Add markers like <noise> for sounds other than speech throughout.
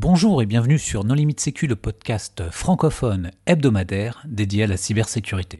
Bonjour et bienvenue sur Non Limite Sécu, le podcast francophone hebdomadaire dédié à la cybersécurité.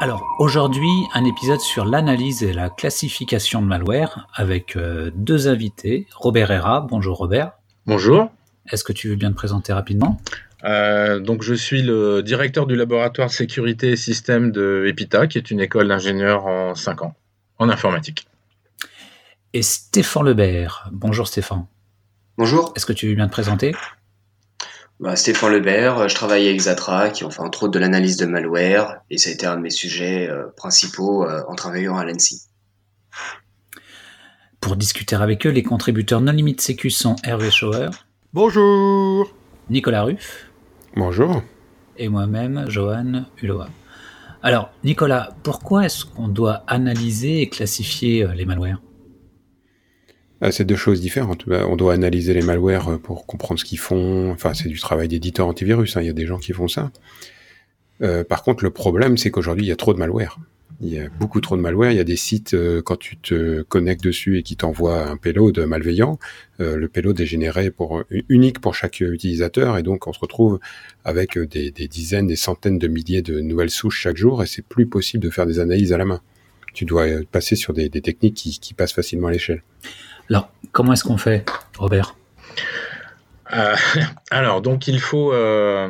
Alors aujourd'hui, un épisode sur l'analyse et la classification de malware avec euh, deux invités. Robert Herra, bonjour Robert. Bonjour. Est-ce que tu veux bien te présenter rapidement? Euh, donc, je suis le directeur du laboratoire sécurité et système de EPITA, qui est une école d'ingénieurs en 5 ans, en informatique. Et Stéphane Lebert. Bonjour Stéphane. Bonjour, Est-ce que tu veux bien te présenter? Bah, Stéphane Lebert, je travaille avec Zatra qui ont fait entre autres de l'analyse de malware et ça a été un de mes sujets euh, principaux euh, en travaillant à l'ANSI. Pour discuter avec eux, les contributeurs non limite sécu sont Hervé Schauer, Bonjour. Nicolas Ruff Bonjour. et moi-même, Johan Hulot. Alors, Nicolas, pourquoi est-ce qu'on doit analyser et classifier euh, les malwares? Ah, c'est deux choses différentes. Bah, On doit analyser les malwares euh, pour comprendre ce qu'ils font. Enfin, c'est du travail d'éditeur antivirus. hein. Il y a des gens qui font ça. Euh, par contre, le problème, c'est qu'aujourd'hui, il y a trop de malware. Il y a beaucoup trop de malware. Il y a des sites, euh, quand tu te connectes dessus et qui t'envoient un payload malveillant, euh, le payload est généré pour, unique pour chaque utilisateur et donc on se retrouve avec euh, des, des dizaines, des centaines de milliers de nouvelles souches chaque jour et c'est plus possible de faire des analyses à la main. Tu dois passer sur des, des techniques qui, qui passent facilement à l'échelle. Alors, comment est-ce qu'on fait, Robert? Euh, <laughs> alors, donc, il faut, euh,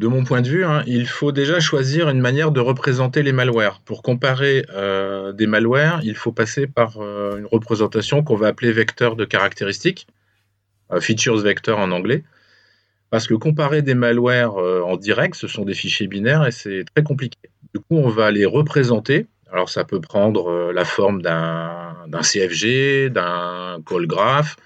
de mon point de vue, hein, il faut déjà choisir une manière de représenter les malwares. Pour comparer euh, des malwares, il faut passer par euh, une représentation qu'on va appeler vecteur de caractéristiques, euh, features vector en anglais. Parce que comparer des malwares en direct, ce sont des fichiers binaires et c'est très compliqué. Du coup, on va les représenter. Alors, ça peut prendre la forme d'un CFG, d'un call graph.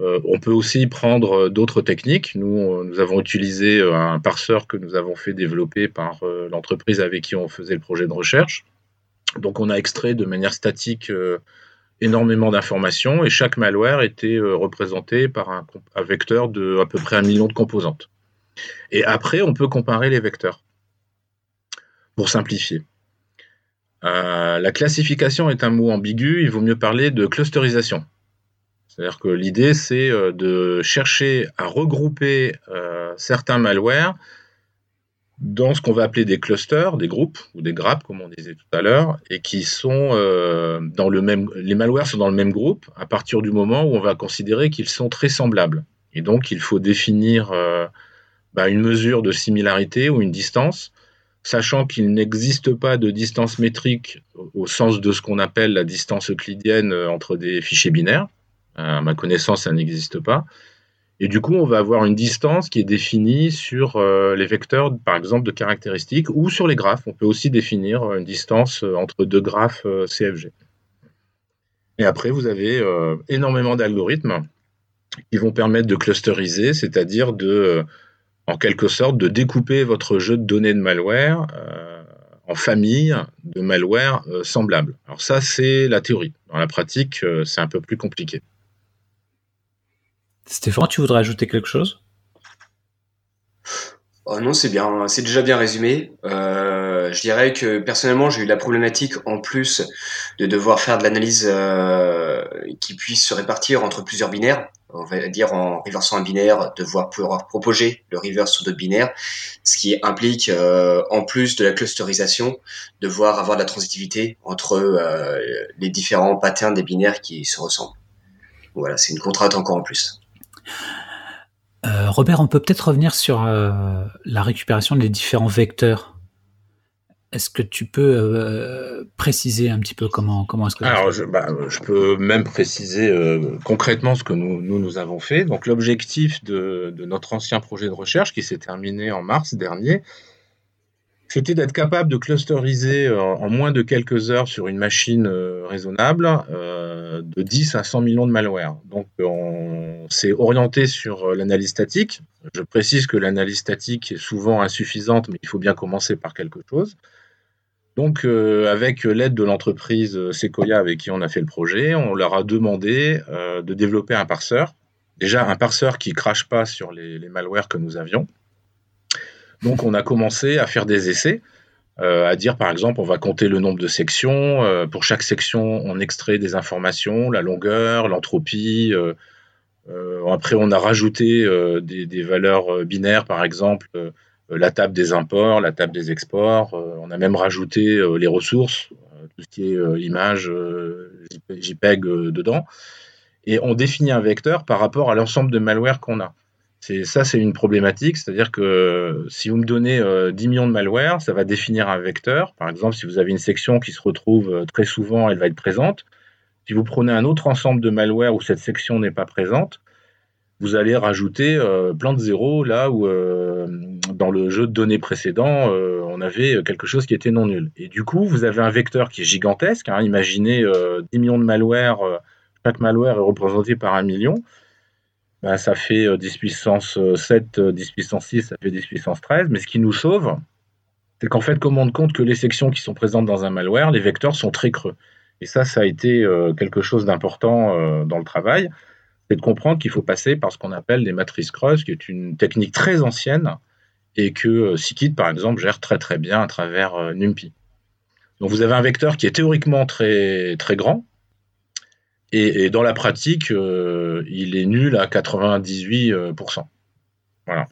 Euh, on peut aussi prendre euh, d'autres techniques. Nous, avons utilisé euh, un parseur que nous avons fait développer par l'entreprise avec qui on faisait le projet de recherche. Donc, on a extrait de manière statique énormément d'informations et chaque malware était représenté par un, vecteur de à peu près un million de composantes. Et après, on peut comparer les vecteurs pour simplifier. La classification est un mot ambigu, il vaut mieux parler de clusterisation. C'est-à-dire que l'idée, c'est euh, de chercher à regrouper euh, certains malwares dans ce qu'on va appeler des clusters, des groupes ou des grappes, comme on disait tout à l'heure, et qui sont euh, dans le même. Les malwares sont dans le même groupe à partir du moment où on va considérer qu'ils sont très semblables. Et donc, il faut définir bah, une mesure de similarité ou une distance, sachant qu'il n'existe pas de distance métrique au- sens de ce qu'on appelle la distance euclidienne entre des fichiers binaires. À ma connaissance, ça n'existe pas. Et du coup, on va avoir une distance qui est définie sur euh, les vecteurs, par exemple, de caractéristiques ou sur les graphes. On peut aussi définir euh, une distance euh, entre deux graphes CFG. Et après, vous avez énormément d'algorithmes qui vont permettre de clusteriser, c'est-à-dire de, en quelque sorte, de découper votre jeu de données de malware en familles de malware semblables. Alors ça, c'est la théorie. Dans la pratique, c'est un peu plus compliqué. Stéphane, tu voudrais ajouter quelque chose? Oh non, c'est bien, c'est déjà bien résumé. Euh, je dirais que personnellement, j'ai eu la problématique en plus de devoir faire de l'analyse euh, qui puisse se répartir entre plusieurs binaires. On va dire en reversant un binaire, devoir pouvoir proposer le reverse sur d'autres binaires, ce qui implique euh, en plus de la clusterisation, devoir avoir de la transitivité entre les différents patterns des binaires qui se ressemblent. Voilà, c'est une contrainte encore en plus. Euh, Robert, on peut peut-être revenir sur euh, la récupération des différents vecteurs. Est-ce que tu peux euh, préciser un petit peu comment, comment est-ce que Alors, je, bah, je peux même préciser concrètement ce que nous, nous, nous avons fait. Donc, l'objectif de, de notre ancien projet de recherche qui s'est terminé en mars dernier, c'était d'être capable de clusteriser euh, en moins de quelques heures sur une machine euh, raisonnable euh, de 10 à 100 millions de malware. Donc, on s'est orienté sur l'analyse statique. Je précise que l'analyse statique est souvent insuffisante, mais il faut bien commencer par quelque chose. Donc, avec l'aide de l'entreprise Sequoia avec qui on a fait le projet, on leur a demandé de développer un parseur. Déjà, un parseur qui ne crache pas sur les malwares que nous avions. Donc, on a commencé à faire des essais à dire par exemple on va compter le nombre de sections, pour chaque section on extrait des informations, la longueur, l'entropie, après on a rajouté des, valeurs binaires par exemple, la table des imports, la table des exports, on a même rajouté les ressources, tout ce qui est image, JPEG dedans, et on définit un vecteur par rapport à l'ensemble de malware qu'on a. Ça, c'est une problématique, c'est-à-dire que si vous me donnez 10 euh, millions de malware, ça va définir un vecteur. Par exemple, si vous avez une section qui se retrouve euh, très souvent, elle va être présente. Si vous prenez un autre ensemble de malware où cette section n'est pas présente, vous allez rajouter euh, plein de zéros là où dans le jeu de données précédent, on avait quelque chose qui était non nul. Et du coup, vous avez un vecteur qui est gigantesque. Hein. imaginez 10 millions de malware, chaque malware est représenté par un million. Ben, ça fait 10 puissance 7, 10 puissance 6, ça fait 10 puissance 13. Mais ce qui nous sauve, c'est qu'en fait, comme on compte que les sections qui sont présentes dans un malware, les vecteurs sont très creux. Et ça, ça a été euh, quelque chose d'important euh, dans le travail, c'est de comprendre qu'il faut passer par ce qu'on appelle des matrices creuses, qui est une technique très ancienne et que euh, Scikit, par exemple, gère très très bien à travers NumPy. Donc vous avez un vecteur qui est théoriquement très, très grand, et, dans la pratique, euh, il est nul à 98%. Voilà.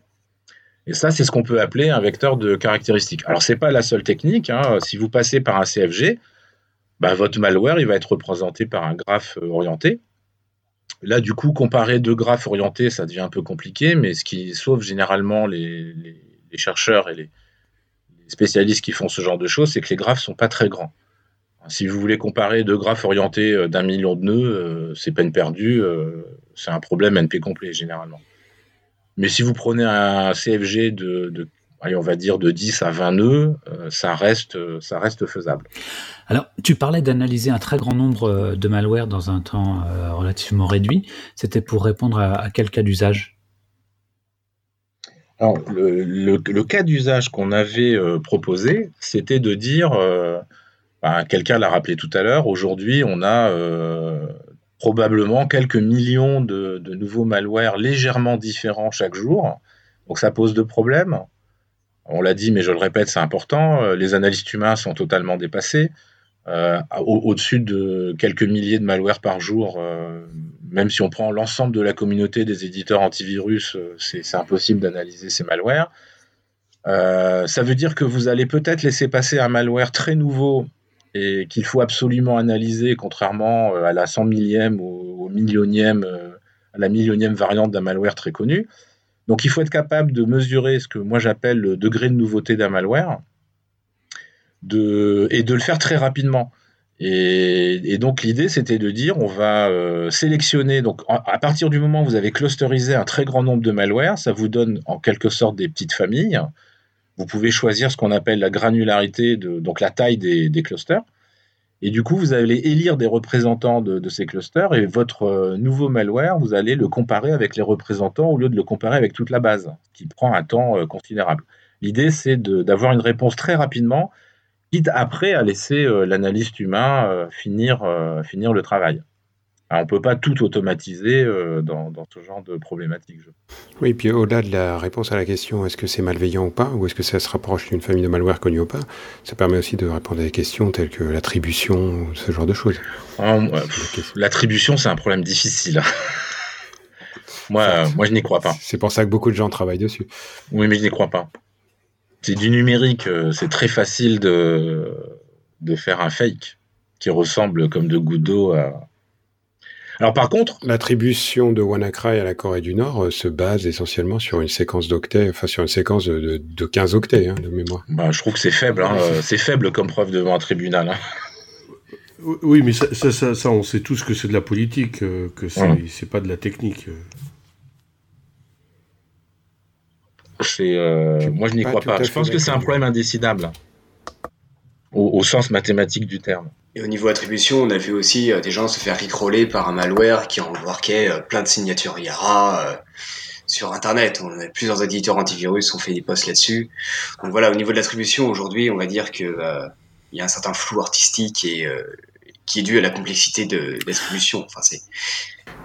Et ça, c'est ce qu'on peut appeler un vecteur de caractéristiques. Alors, ce n'est pas la seule technique. Hein. Si vous passez par un CFG, bah, votre malware, il va être représenté par un graphe orienté. Là, du coup, comparer deux graphes orientés, ça devient un peu compliqué, mais ce qui sauve généralement les, chercheurs et les, spécialistes qui font ce genre de choses, c'est que les graphes ne sont pas très grands. Si vous voulez comparer deux graphes orientés euh, d'un million de nœuds, euh, c'est peine perdue. Euh, c'est un problème NP complet généralement. Mais si vous prenez un CFG de, on va dire de 10 à 20 nœuds, ça reste, ça reste faisable. Alors, tu parlais d'analyser un très grand nombre de malware dans un temps relativement réduit. C'était pour répondre à, quel cas d'usage? Alors, le, cas d'usage qu'on avait proposé, c'était de dire bah, quelqu'un l'a rappelé tout à l'heure, aujourd'hui, on a euh, probablement quelques millions de, nouveaux malwares légèrement différents chaque jour. Donc ça pose deux problèmes. On l'a dit, mais je le répète, c'est important. Euh, les analystes humains sont totalement dépassés. Euh, au-dessus de quelques milliers de malwares par jour, même si on prend l'ensemble de la communauté des éditeurs antivirus, c'est impossible d'analyser ces malwares. ça veut dire que vous allez peut-être laisser passer un malware très nouveau et qu'il faut absolument analyser, contrairement euh, à la cent millième ou au millionième, euh, à la millionième variante d'un malware très connu. Donc il faut être capable de mesurer ce que moi j'appelle le degré de nouveauté d'un malware et de le faire très rapidement. Et, donc l'idée c'était de dire on va euh, sélectionner, donc à partir du moment où vous avez clusterisé un très grand nombre de malwares, ça vous donne en quelque sorte des petites familles vous pouvez choisir ce qu'on appelle la granularité, donc la taille des, clusters. Et du coup, vous allez élire des représentants de, ces clusters et votre euh, nouveau malware, vous allez le comparer avec les représentants au lieu de le comparer avec toute la base, qui prend un temps euh, considérable. L'idée, c'est d'avoir une réponse très rapidement, quitte après à laisser euh, l'analyste humain finir le travail on ne peut pas tout automatiser euh, dans, ce genre de problématique. Oui, puis au-delà de la réponse à la question est-ce que c'est malveillant ou pas, ou est-ce que ça se rapproche d'une famille de malware connue ou pas, ça permet aussi de répondre à des questions telles que l'attribution, ce genre de choses. Ah, l'attribution, c'est un problème difficile. <laughs> moi, moi, je n'y crois pas. C'est pour ça que beaucoup de gens travaillent dessus. Oui, mais je n'y crois pas. C'est du numérique, euh, c'est très facile de, de faire un fake qui ressemble comme de gouttes d'eau à, alors par contre, l'attribution de WannaCry à la Corée du Nord euh, se base essentiellement sur une séquence d'octets, enfin sur une séquence de, 15 octets hein, de mémoire. Bah, je trouve que c'est faible, hein, euh, c'est faible comme preuve devant un tribunal. Hein. Oui, mais ça, ça, on sait tous que c'est de la politique, euh, que c'est pas de la technique. C'est, moi je n'y crois pas. Je pense que c'est un problème indécidable, au sens mathématique du terme. Et au niveau attribution, on a vu aussi euh, des gens se faire rickroller par un malware qui embarquait euh, plein de signatures IARA euh, sur Internet. On a plusieurs éditeurs antivirus ont fait des posts là-dessus. Donc voilà, au niveau de l'attribution, aujourd'hui, on va dire que il y a un certain flou artistique et qui est due à la complexité de, distribution. Enfin, c'est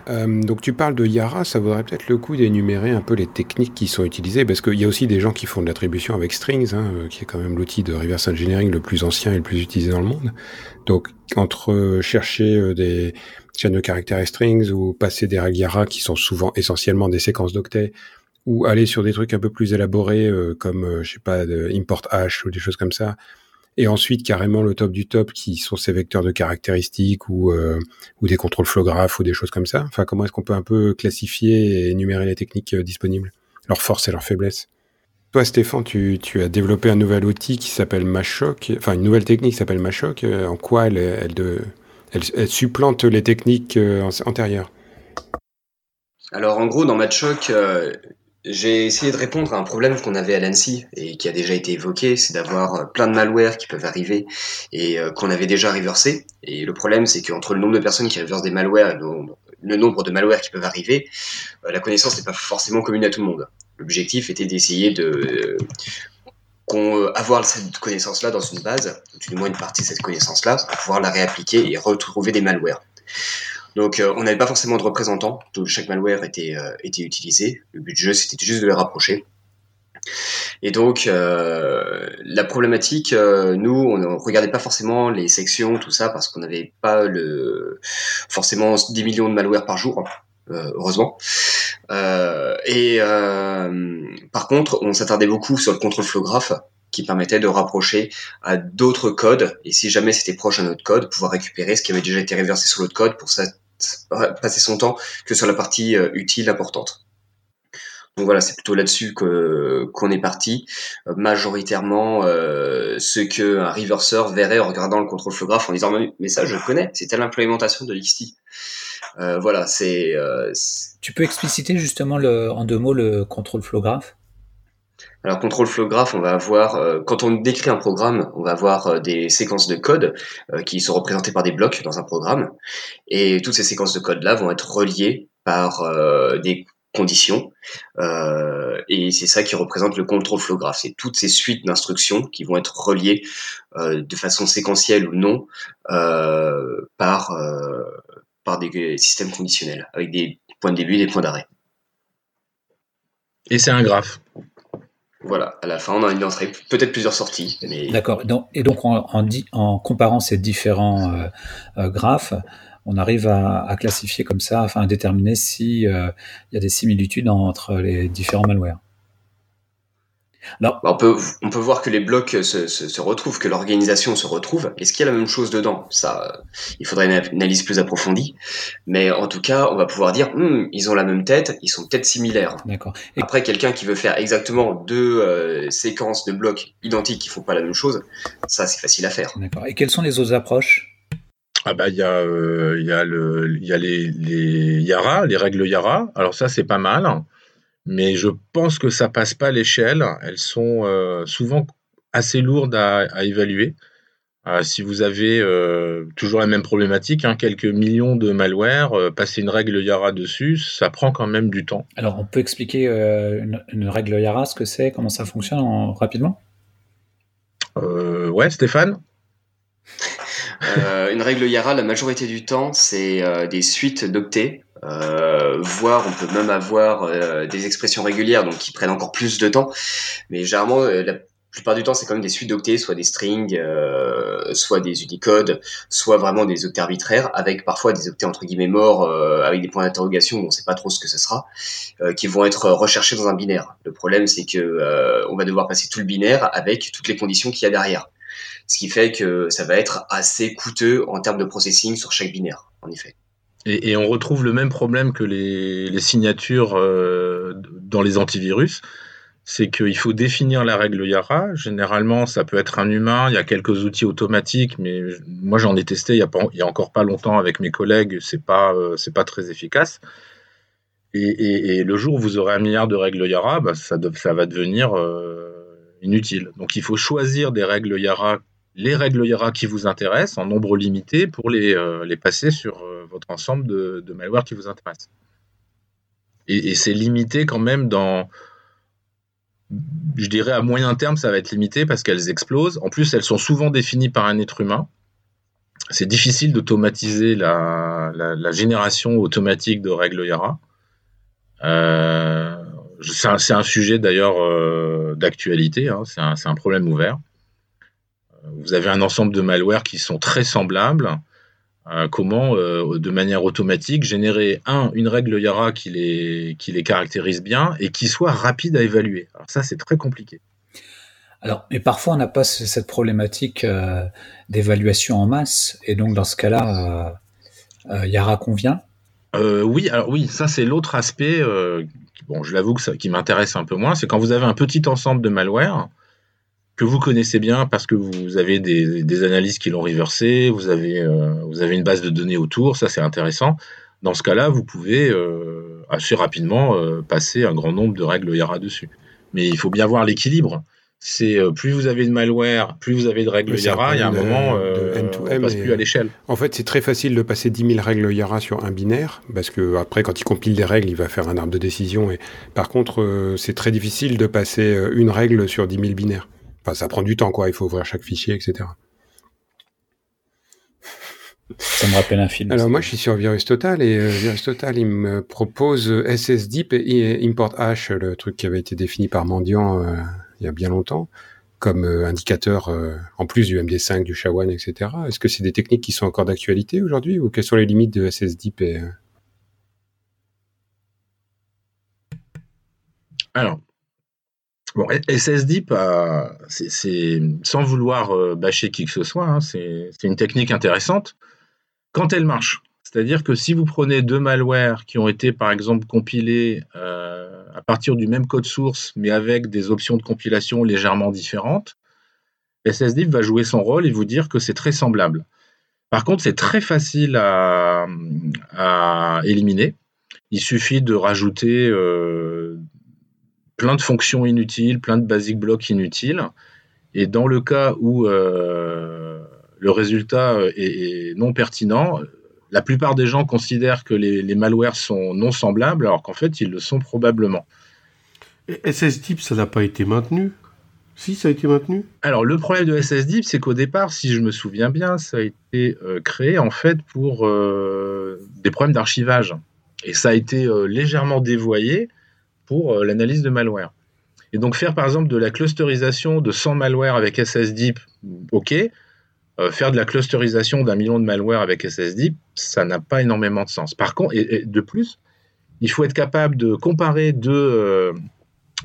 euh, donc tu parles de Yara, ça vaudrait peut-être le coup d'énumérer un peu les techniques qui sont utilisées, parce qu'il y a aussi des gens qui font de l'attribution avec strings, hein, euh, qui est quand même l'outil de reverse engineering le plus ancien et le plus utilisé dans le monde. Donc entre euh, chercher des chaînes de caractères et strings ou passer des règles Yara qui sont souvent essentiellement des séquences d'octets, ou aller sur des trucs un peu plus élaborés comme je sais pas import hash ou des choses comme ça, et ensuite carrément le top du top qui sont ces vecteurs de caractéristiques ou, euh, ou des contrôles flow graph ou des choses comme ça. Enfin, comment est-ce qu'on peut un peu classifier et énumérer les techniques euh, disponibles, leurs forces et leurs faiblesses Toi, Stéphane, tu, tu, as développé un nouvel outil qui s'appelle Mashock, enfin une nouvelle technique qui s'appelle Mashock. Euh, en quoi elle, elle, de, elle, elle supplante les techniques antérieures? Alors en gros, dans Matchhock, j'ai essayé de répondre à un problème qu'on avait à l'ANSI et qui a déjà été évoqué, c'est d'avoir euh, plein de malwares qui peuvent arriver et euh, qu'on avait déjà reversé. Et le problème, c'est qu'entre le nombre de personnes qui reversent des malwares et le nombre de malwares qui peuvent arriver, euh, la connaissance n'est pas forcément commune à tout le monde. L'objectif était d'essayer de avoir cette connaissance-là dans une base, ou du moins une partie de cette connaissance-là, pour pouvoir la réappliquer et retrouver des malwares. Donc euh, on n'avait pas forcément de représentants, chaque malware était, euh, était utilisé. Le but du jeu, c'était juste de les rapprocher. Et donc euh, la problématique, nous, on ne regardait pas forcément les sections, tout ça, parce qu'on n'avait pas le forcément 10 millions de malware par jour. heureusement. et par contre, on s'attardait beaucoup sur le contrôle flow graph qui permettait de rapprocher à d'autres codes et si jamais c'était proche d'un autre code, pouvoir récupérer ce qui avait déjà été reversé sur l'autre code pour ça passer son temps que sur la partie euh, utile importante. Donc voilà, c'est plutôt là-dessus qu'on est parti. Euh, majoritairement, euh, ce que un reverser verrait en regardant le contrôle flow graph en disant mais ça je connais, c'est telle implémentation de l'XT. voilà, c'est. tu peux expliciter justement en deux mots le contrôle flow graph alors contrôle flow graph, on va avoir euh, quand on décrit un programme, on va avoir euh, des séquences de code euh, qui sont représentées par des blocs dans un programme, et toutes ces séquences de code là vont être reliées par des conditions, et c'est ça qui représente le contrôle flow graph. C'est toutes ces suites d'instructions qui vont être reliées de façon séquentielle ou non par par des systèmes conditionnels avec des points de début et des points d'arrêt. Et c'est un graphe. Voilà, à la fin, on a une entrée, peut-être plusieurs sorties. D'accord. Et donc, en, comparant ces différents euh, euh, graphes, on arrive à, classifier comme ça, enfin à déterminer s'il euh, y a des similitudes entre les différents malwares. Bah, on, peut, on peut voir que les blocs se, se, retrouvent, que l'organisation se retrouve. Est-ce qu'il y a la même chose dedans? Ça, il faudrait une analyse plus approfondie. Mais en tout cas, on va pouvoir dire, hmm, ils ont la même tête, ils sont peut-être similaires. D'accord. Après, quelqu'un qui veut faire exactement deux euh, séquences de blocs identiques qui font pas la même chose, ça, c'est facile à faire. D'accord. Et quelles sont les autres approches? Ah bah il y a euh, il y a le il y a les, les Yara les règles Yara alors ça c'est pas mal mais je pense que ça passe pas l'échelle. Elles sont euh, souvent assez lourdes à, évaluer. Euh, si vous avez euh, toujours la même problématique, hein, quelques millions de malware, passer une règle Yara dessus, ça prend quand même du temps. Alors, on peut expliquer une, règle Yara, ce que c'est, comment ça fonctionne rapidement? Ouais, Stéphane? Une règle Yara, la majorité du temps, c'est des suites d'octets. Euh, voire on peut même avoir euh, des expressions régulières donc qui prennent encore plus de temps. Mais généralement euh, la plupart du temps c'est quand même des suites d'octets soit des strings euh, soit des unicodes soit vraiment des octets arbitraires avec parfois des octets entre guillemets morts avec des points d'interrogation où on sait pas trop ce que ce sera qui vont être recherchés dans un binaire. Le problème c'est que on va devoir passer tout le binaire avec toutes les conditions qu'il y a derrière ce qui fait que ça va être assez coûteux en termes de processing sur chaque binaire en effet et, on retrouve le même problème que les, signatures euh, dans les antivirus. C'est qu'il faut définir la règle Yara. Généralement, ça peut être un humain. Il y a quelques outils automatiques, mais moi j'en ai testé il y a, y a encore pas longtemps avec mes collègues. C'est pas, euh, pas très efficace. Et, le jour où vous aurez un milliard de règles Yara, bah, ça, ça, va devenir euh, inutile. Donc il faut choisir des règles Yara les règles Yara qui vous intéressent en nombre limité pour les, euh, passer sur euh, votre ensemble de, de, malware qui vous intéresse. Et, c'est limité quand même dans. Je dirais à moyen terme, ça va être limité parce qu'elles explosent. En plus, elles sont souvent définies par un être humain. c'est difficile d'automatiser la, la, génération automatique de règles Yara. Euh, c'est un, sujet d'ailleurs euh, d'actualité, hein, c'est un, un, problème ouvert. Vous avez un ensemble de malwares qui sont très semblables. Euh, comment, de manière automatique, générer un, une règle Yara qui les, qui les caractérise bien et qui soit rapide à évaluer. Alors ça, c'est très compliqué. Alors, mais parfois on n'a pas cette problématique euh, d'évaluation en masse, et donc dans ce cas-là, euh, euh, Yara convient? oui, alors oui, ça c'est l'autre aspect. Bon, je l'avoue qui m'intéresse un peu moins, c'est quand vous avez un petit ensemble de malware que vous connaissez bien parce que vous avez des, analyses qui l'ont reversé, vous avez, vous avez une base de données autour, ça c'est intéressant. Dans ce cas-là, vous pouvez assez rapidement passer un grand nombre de règles Yara dessus. Mais il faut bien voir l'équilibre c'est euh, plus vous avez de malware, plus vous avez de règles Yara, il y a un moment, euh, on ne passe plus à l'échelle. En fait, c'est très facile de passer 10 000 règles Yara sur un binaire, parce que après, quand il compile des règles, il va faire un arbre de décision. Et par contre, euh, c'est très difficile de passer une règle sur 10 000 binaires. Enfin, ça prend du temps, quoi. Il faut ouvrir chaque fichier, etc. <laughs> Ça me rappelle un film. Alors moi, je suis sur VirusTotal et VirusTotal, il me propose SSDeep et Import Hash, le truc qui avait été défini par Mendiant il y a bien longtemps, comme euh, indicateur euh, en plus du MD5, du SHA-1, etc. Est-ce que c'est des techniques qui sont encore d'actualité aujourd'hui ou quelles sont les limites de SSDIP. Euh? Alors, bon, SSDIP, c'est sans vouloir bâcher qui que ce soit, hein, c'est une technique intéressante quand elle marche. C'est-à-dire que si vous prenez deux malwares qui ont été, par exemple, compilés à partir du même code source, mais avec des options de compilation légèrement différentes, SSDIP va jouer son rôle et vous dire que c'est très semblable. Par contre, c'est très facile à, éliminer. Il suffit de rajouter euh, plein de fonctions inutiles, plein de basic blocks inutiles. Et dans le cas où euh, le résultat est non pertinent, la plupart des gens considèrent que les, malwares sont non semblables, alors qu'en fait, ils le sont probablement. SSDIP, ça n'a pas été maintenu? Si, ça a été maintenu? Alors, le problème de SSDIP, c'est qu'au départ, si je me souviens bien, ça a été euh, créé en fait pour euh, des problèmes d'archivage. Et ça a été euh, légèrement dévoyé pour l'analyse de malware. Et donc, faire par exemple de la clusterisation de 100 malwares avec SSDIP, ok, euh, faire de la clusterisation d'un million de malware avec SSD, ça n'a pas énormément de sens. Par contre, et, de plus, il faut être capable de comparer deux, euh,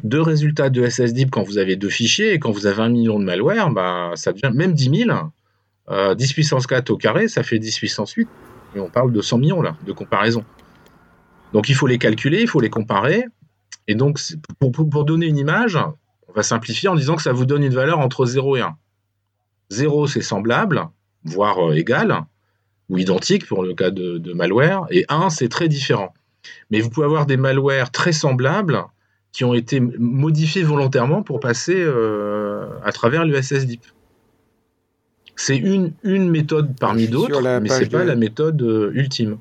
deux résultats de SSD quand vous avez deux fichiers et quand vous avez un million de malware, bah, ça devient même 10 000. 10 puissance 4 au carré, ça fait 10 puissance 8. Et on parle de 100 millions là, de comparaison. Donc il faut les calculer, il faut les comparer. Et donc, pour, pour donner une image, on va simplifier en disant que ça vous donne une valeur entre 0 et 1. 0, c'est semblable, voire euh, égal, ou identique pour le cas de, malware, et 1, c'est très différent. Mais vous pouvez avoir des malwares très semblables qui ont été modifiés volontairement pour passer euh, à travers l'USSDIP. C'est une, une méthode parmi d'autres, mais ce n'est pas la méthode euh, ultime.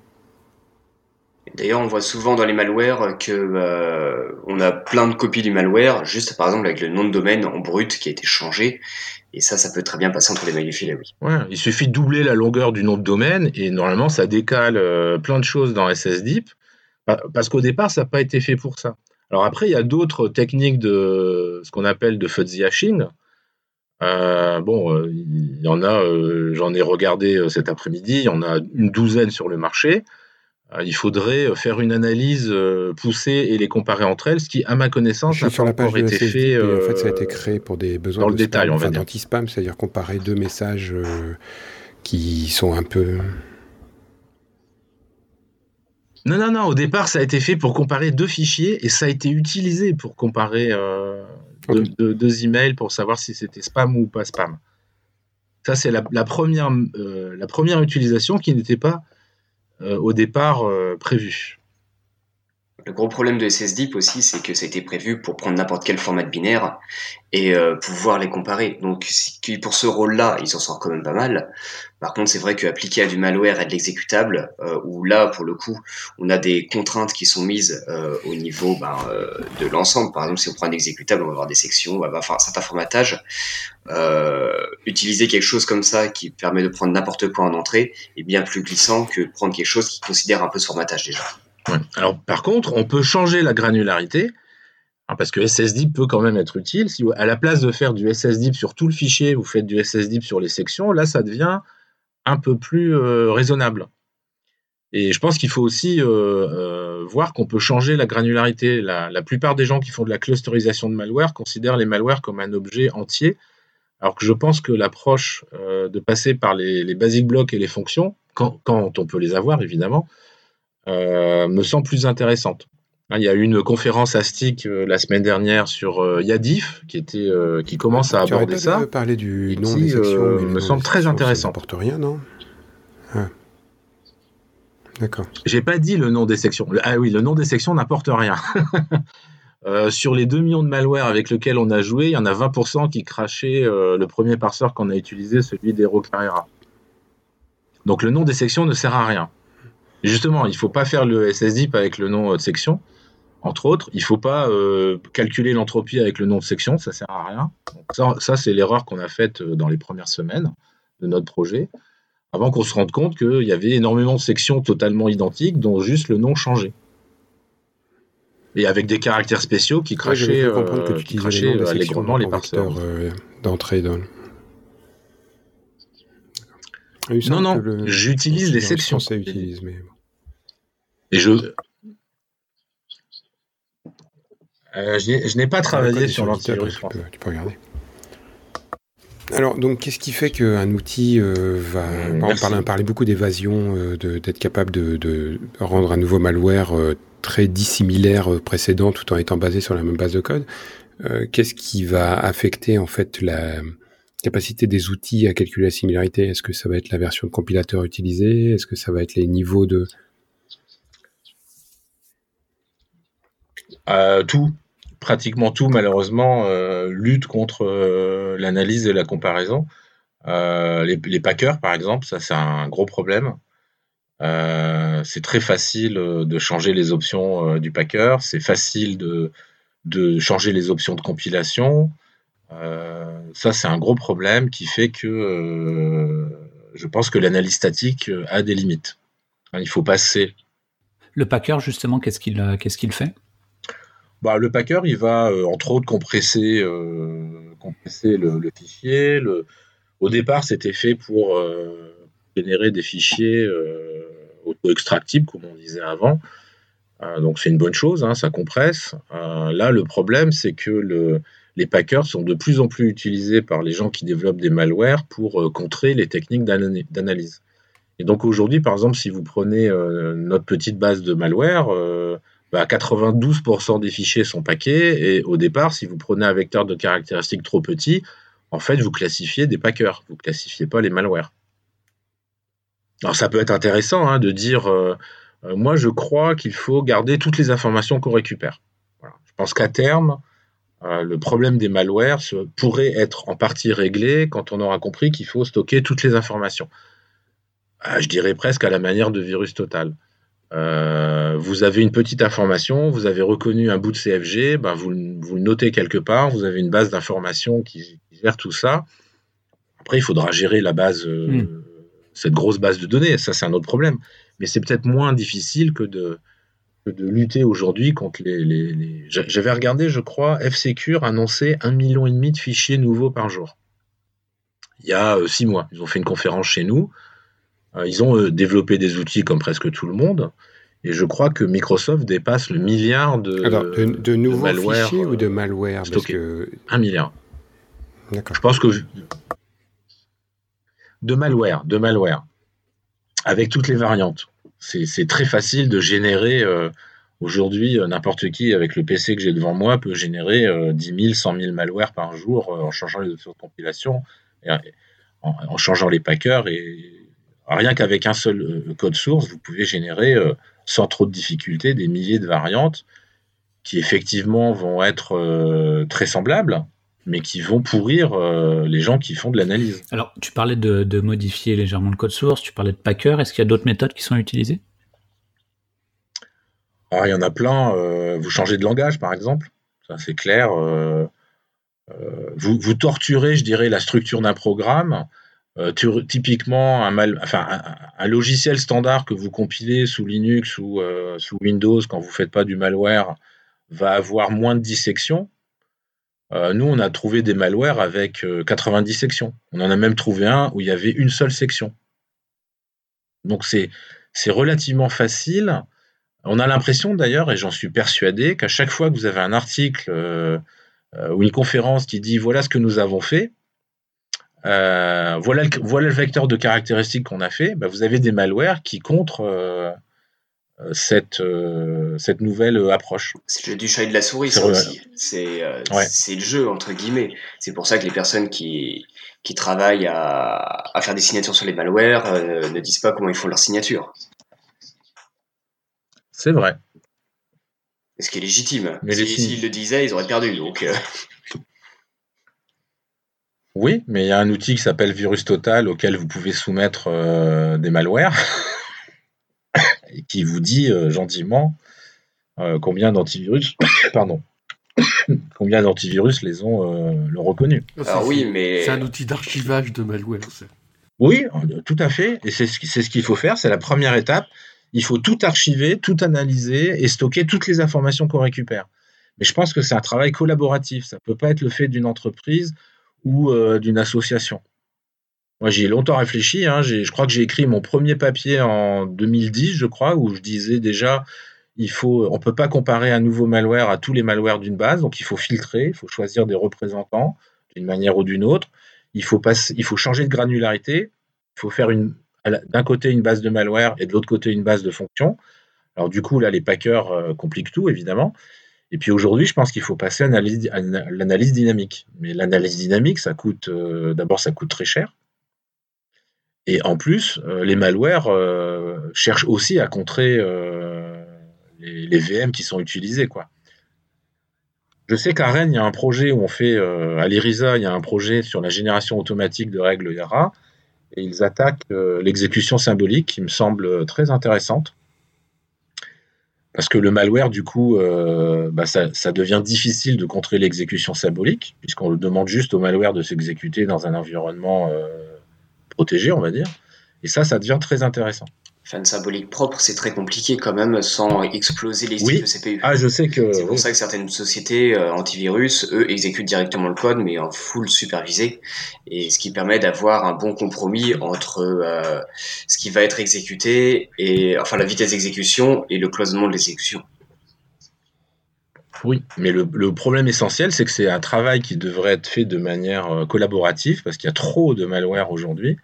D'ailleurs, on voit souvent dans les malwares que on a plein de copies du malware, juste par exemple avec le nom de domaine en brut qui a été changé, et ça, ça peut très bien passer entre les mailles du filet, oui. Ouais, il suffit de doubler la longueur du nom de domaine et normalement, ça décale euh, plein de choses dans SSDIP parce qu'au départ, ça n'a pas été fait pour ça. Alors après, il y a d'autres techniques de ce qu'on appelle de fuzzy hashing. Euh, bon, euh, il y en a, j'en ai regardé cet après-midi, il y en a une douzaine sur le marché. Euh, il faudrait euh, faire une analyse euh, poussée et les comparer entre elles, ce qui, à ma connaissance, n'a pas encore été fait. en fait, ça a été créé pour des besoins dans le détail, enfin, d'anti-spam, c'est-à-dire comparer deux messages qui sont un peu. Non, non, non. Au départ, ça a été fait pour comparer deux fichiers et ça a été utilisé pour comparer deux, emails pour savoir si c'était spam ou pas spam. Ça, c'est la, première, la première utilisation qui n'était pas au départ euh, prévu. Le gros problème de SSDIP aussi, c'est que ça a été prévu pour prendre n'importe quel format de binaire et euh, pouvoir les comparer. Donc pour ce rôle-là, ils s'en sortent quand même pas mal. Par contre, c'est vrai qu'appliquer à du malware et de l'exécutable, euh, où là, pour le coup, on a des contraintes qui sont mises euh, au niveau ben, euh, de l'ensemble. Par exemple, si on prend un exécutable, on va avoir des sections, on va avoir un certain formatage. utiliser quelque chose comme ça qui permet de prendre n'importe quoi en entrée est bien plus glissant que prendre quelque chose qui considère un peu ce formatage déjà. Alors par contre, on peut changer la granularité hein, parce que SSDIP peut quand même être utile. Si à la place de faire du SSDIP sur tout le fichier, vous faites du SSDIP sur les sections, là ça devient un peu plus euh, raisonnable. Et je pense qu'il faut aussi euh, euh, voir qu'on peut changer la granularité. La, plupart des gens qui font de la clusterisation de malware considèrent les malwares comme un objet entier alors que je pense que l'approche de passer par les, basic blocks et les fonctions, quand, on peut les avoir évidemment, me semble plus intéressante. Hein, il y a eu une conférence ASTIC euh, la semaine dernière sur Yadif qui était qui commence à aborder ça. parler du nom des sections, me semble très intéressant. Ça n'apporte rien, non? Ah. D'accord. J'ai pas dit le nom des sections. Ah oui, le nom des sections n'apporte rien. <laughs> Euh, sur les 2 millions de malware avec lesquels on a joué, il y en a 20% qui crachaient euh, le premier parseur qu'on a utilisé, celui d'Hero Carrera. Donc le nom des sections ne sert à rien. Justement, il ne faut pas faire le SSDIP avec le nom de section. Entre autres, il ne faut pas euh, calculer l'entropie avec le nom de section, ça ne sert à rien. ça, c'est l'erreur qu'on a faite dans les premières semaines de notre projet, avant qu'on se rende compte qu'il y avait énormément de sections totalement identiques, dont juste le nom changeait et avec des caractères spéciaux qui crachaient, euh, tu euh, allègrement les. Euh, d'entrée dans... Non, non, j'utilise les sections. Ça utilise, mais... Et je... Euh, je n'ai pas travaillé sur l'antivirus. Tu, tu peux regarder. Alors, donc, qu'est-ce qui fait qu'un outil va. on parlait, parlait beaucoup d'évasion, d'être capable de, de, rendre un nouveau malware très dissimilaires euh, précédents tout en étant basés sur la même base de code. Euh, qu'est-ce qui va affecter en fait la capacité des outils à calculer la similarité Est-ce que ça va être la version de compilateur utilisée? Est-ce que ça va être les niveaux de euh, tout, pratiquement tout, malheureusement, lutte contre l'analyse et la comparaison. les, packers, par exemple, ça c'est un gros problème. Euh, c'est très facile euh, de changer les options euh, du packer, c'est facile de, changer les options de compilation. Ça, c'est un gros problème qui fait que je pense que l'analyse statique a des limites. Hein, il faut passer. Le packer, justement, qu'est-ce qu'il qu'est-ce qu'il fait? Bah, Le packer, il va entre autres compresser, compresser le, le fichier. Le... Au départ, c'était fait pour générer des fichiers auto-extractibles, comme on disait avant. Euh, donc c'est une bonne chose, hein, ça compresse. Euh, là, le problème, c'est que le, les packers sont de plus en plus utilisés par les gens qui développent des malwares pour euh, contrer les techniques d'analyse. Et donc aujourd'hui, par exemple, si vous prenez notre petite base de malware, bah, 92% des fichiers sont paquets. Et au départ, si vous prenez un vecteur de caractéristiques trop petit, en fait, vous classifiez des packers, vous ne classifiez pas les malwares. Alors ça peut être intéressant hein, de dire, euh, euh, moi je crois qu'il faut garder toutes les informations qu'on récupère. Je pense qu'à terme, euh, le problème des malwares pourrait être en partie réglé quand on aura compris qu'il faut stocker toutes les informations. je dirais presque à la manière de virus total. vous avez une petite information, vous avez reconnu un bout de CFG, ben vous, vous, le notez quelque part, vous avez une base d'informations qui, gère tout ça. Après, il faudra gérer la base. Hmm cette grosse base de données. Ça, c'est un autre problème. Mais c'est peut-être moins difficile que de, de lutter aujourd'hui contre les. J'avais regardé, je crois, F-Secure annonçait un million et demi de fichiers nouveaux par jour. Il y a euh, six mois. Ils ont fait une conférence chez nous. Euh, ils ont euh, développé des outils comme presque tout le monde. Et je crois que Microsoft dépasse le milliard de, de, nouveaux fichiers ou de malware? Un milliard. Je pense que de malware, de malware, avec toutes les variantes. C'est très facile de générer. Euh, aujourd'hui, euh, n'importe qui, avec le PC que j'ai devant moi, peut générer 10 000, 100 000 malwares par jour euh, en changeant les options de compilation, en, changeant les packers. Et rien qu'avec un seul code source, vous pouvez générer sans trop de difficultés des milliers de variantes qui effectivement vont être très semblables, mais qui vont pourrir euh, les gens qui font de l'analyse. Alors, tu parlais de, modifier légèrement le code source, tu parlais de Packer. Est-ce qu'il y a d'autres méthodes qui sont utilisées? Ah, Il y en a plein. Euh, vous changez de langage, par exemple. Ça, c'est clair. Euh, vous, vous torturez, je dirais, la structure d'un programme. typiquement, un, mal, enfin, un, logiciel standard que vous compilez sous Linux ou sous Windows quand vous ne faites pas du malware va avoir moins de dissections. nous, on a trouvé des malwares avec 90 sections. On en a même trouvé un où il y avait une seule section. Donc c'est relativement facile. On a l'impression d'ailleurs, et j'en suis persuadé, qu'à chaque fois que vous avez un article euh, euh, ou une conférence qui dit voilà ce que nous avons fait, euh, voilà, le, voilà le vecteur de caractéristiques qu'on a fait, bah, vous avez des malwares qui contre cette, cette nouvelle approche. C'est le jeu du chat et de la souris, ça aussi. C'est le jeu, entre guillemets. C'est pour ça que les personnes qui, qui travaillent à, faire des signatures sur les malwares euh, ne disent pas comment ils font leur signature. C'est vrai. Ce qui est légitime. Mais s'ils le disaient, ils auraient perdu. Donc, euh. Oui, mais il y a un outil qui s'appelle Virus Total auquel vous pouvez soumettre euh, des malwares <laughs> et qui vous dit gentiment combien d'antivirus <coughs> pardon, <coughs> combien d'antivirus les ont euh, le reconnu. Ah, oui, mais c'est un outil d'archivage de malware. Oui, tout à fait. Et c'est ce qu'il faut faire. C'est la première étape. Il faut tout archiver, tout analyser et stocker toutes les informations qu'on récupère. Mais je pense que c'est un travail collaboratif. Ça ne peut pas être le fait d'une entreprise ou euh, d'une association. Moi, j'y ai longtemps réfléchi. Hein. Je crois que j'ai écrit mon premier papier en 2010, je crois, où je disais déjà il faut, on peut pas comparer un nouveau malware à tous les malwares d'une base, donc il faut filtrer, il faut choisir des représentants d'une manière ou d'une autre. Il faut, il faut changer de granularité. Il faut faire d'un côté une base de malware et de l'autre côté une base de fonction. Alors du coup, là, les packers euh, compliquent tout, évidemment. Et puis aujourd'hui, je pense qu'il faut passer à, l'analyse dynamique. Mais l'analyse dynamique, ça coûte, euh, d'abord, ça coûte très cher. Et en plus, euh, les malwares cherchent aussi à contrer les, VM qui sont utilisés. Je sais qu'à Rennes, il y a un projet où on fait, euh, à l'ERISA, il y a un projet sur la génération automatique de règles Yara, et ils attaquent euh, l'exécution symbolique, qui me semble très intéressante. Parce que le malware, du coup, euh, bah, ça, ça, devient difficile de contrer l'exécution symbolique, puisqu'on demande juste au malware de s'exécuter dans un environnement protégé, on va dire. Et ça, ça devient très intéressant fan symbolique propre, c'est très compliqué quand même sans exploser les oui. de CPU. Ah, je sais que. C'est pour ça que certaines sociétés euh, antivirus, eux, exécutent directement le code, mais en full supervisé, et ce qui permet d'avoir un bon compromis entre euh, ce qui va être exécuté et enfin la vitesse d'exécution et le cloisonnement de l'exécution. Oui, mais le, le problème essentiel, c'est que c'est un travail qui devrait être fait de manière euh, collaborative, parce qu'il y a trop de malware aujourd'hui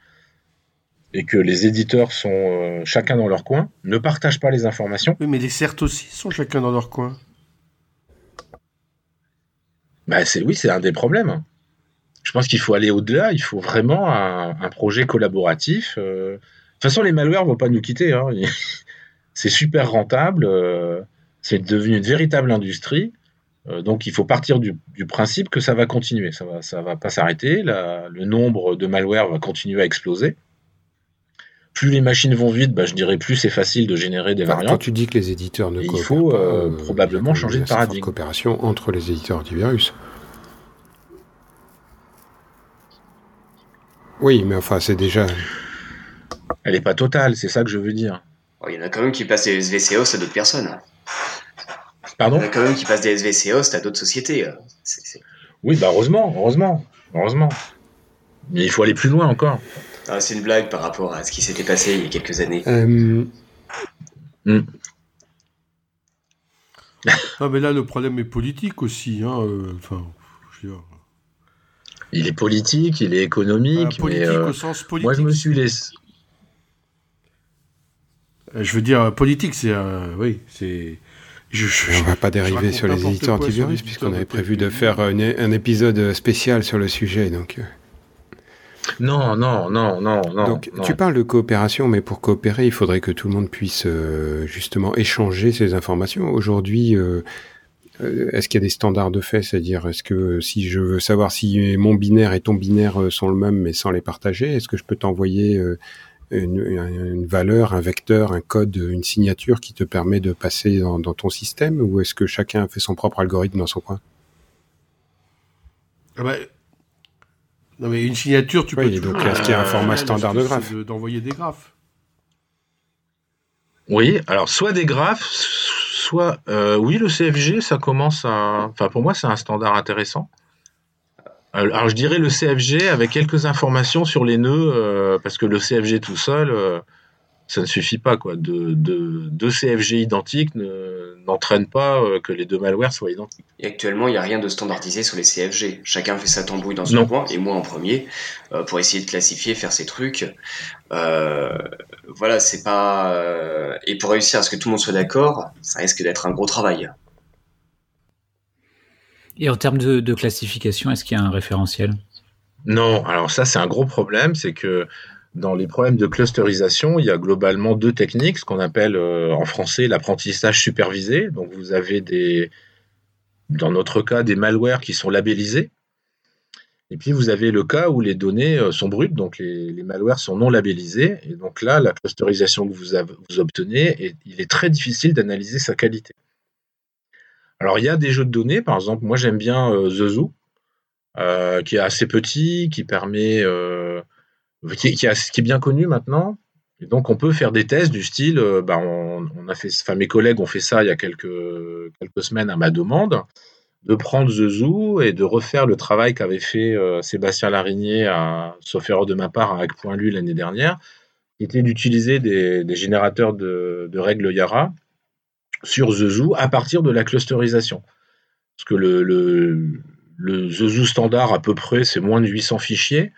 et que les éditeurs sont euh, chacun dans leur coin, ne partagent pas les informations. Oui, mais les certes aussi sont chacun dans leur coin. Bah, c'est oui, c'est un des problèmes. Je pense qu'il faut aller au-delà. Il faut vraiment un, projet collaboratif. Euh. De toute façon, les malwares vont pas nous quitter. Hein. <laughs> c'est super rentable. Euh. C'est devenu une véritable industrie. donc, il faut partir du, principe que ça va continuer. Ça va, ça va pas s'arrêter. Le nombre de malwares va continuer à exploser plus les machines vont vite, bah, je dirais plus c'est facile de générer des variantes. Quand tu dis que les éditeurs ne coopèrent il faut euh, euh, probablement changer de paradigme. coopération entre les éditeurs antivirus. Oui, mais enfin, c'est déjà. Elle n'est pas totale, c'est ça que je veux dire. Oh, il y en a quand même qui passent des SVC host à d'autres personnes. Pardon? Il y en a quand même qui passent des SVC host à d'autres sociétés. Oui, bah heureusement, heureusement, heureusement. Mais il faut aller plus loin encore. Ah, c'est une blague par rapport à ce qui s'était passé il y a quelques années. Euh... Hmm. <laughs> ah, mais là, le problème est politique aussi. Hein, euh, enfin, Il est politique, il est économique. politique mais, euh, au sens politique. Moi, je me suis laissé. Euh, je veux dire, politique, c'est. oui, c'est. Je, je, on va pas dériver sur les éditeurs antivirus, puisqu'on avait prévu de faire un, un, épisode spécial sur le sujet. Donc. Non, non, non, non, non. Donc, tu parles de coopération, mais pour coopérer, il faudrait que tout le monde puisse euh, justement échanger ces informations. Aujourd'hui, euh, euh, est-ce qu'il y a des standards de fait? C'est-à-dire, est-ce que si je veux savoir si mon binaire et ton binaire sont le même, mais sans les partager, est-ce que je peux t'envoyer une, une, valeur, un vecteur, un code, une signature qui te permet de passer dans, dans ton système, ou est-ce que chacun fait son propre algorithme dans son coin? Ah bah, non mais une signature, tu peux donc est-ce qu'il y a un format standard de graphe D'envoyer des graphes. Oui, alors soit des graphes, soit euh, oui le CFG, ça commence à, enfin pour moi c'est un standard intéressant. Alors je dirais le CFG avec quelques informations sur les nœuds, euh, parce que le CFG tout seul, euh, ça ne suffit pas. Quoi. De, deux CFG identiques n'entraînent pas euh, que les deux malwares soient identiques. Et actuellement, il n'y a rien de standardisé sur les CFG. Chacun fait sa tambouille dans son coin, et moi en premier, pour essayer de classifier, faire ces trucs. voilà, c'est pas. Et pour réussir à ce que tout le monde soit d'accord, ça risque d'être un gros travail. Et en termes de, classification, est-ce qu'il y a un référentiel? Non, alors ça c'est un gros problème, c'est que dans les problèmes de clusterisation, il y a globalement deux techniques, ce qu'on appelle euh, en français l'apprentissage supervisé. Donc vous avez des, dans notre cas, des malwares qui sont labellisés. Et puis vous avez le cas où les données euh, sont brutes, donc les, malwares sont non labellisés. Et donc là, la clusterisation que vous, vous obtenez, il est très difficile d'analyser sa qualité. Alors, il y a des jeux de données, par exemple, moi j'aime bien The Zoo, euh, qui est assez petit, qui permet. Qui, est bien connu maintenant. Donc, on peut faire des tests du style. Bah, on, a fait, mes collègues ont fait ça il y a quelques, semaines à ma demande, de prendre The Zoo et de refaire le travail qu'avait fait Sébastien Larigné, sauf erreur de ma part, à Hack.lu l'année dernière, qui était d'utiliser des, générateurs de, de règles Yara sur The Zoo à partir de la clusterisation. Parce que le, le, le The Zoo standard, à peu près, c'est moins de 800 fichiers.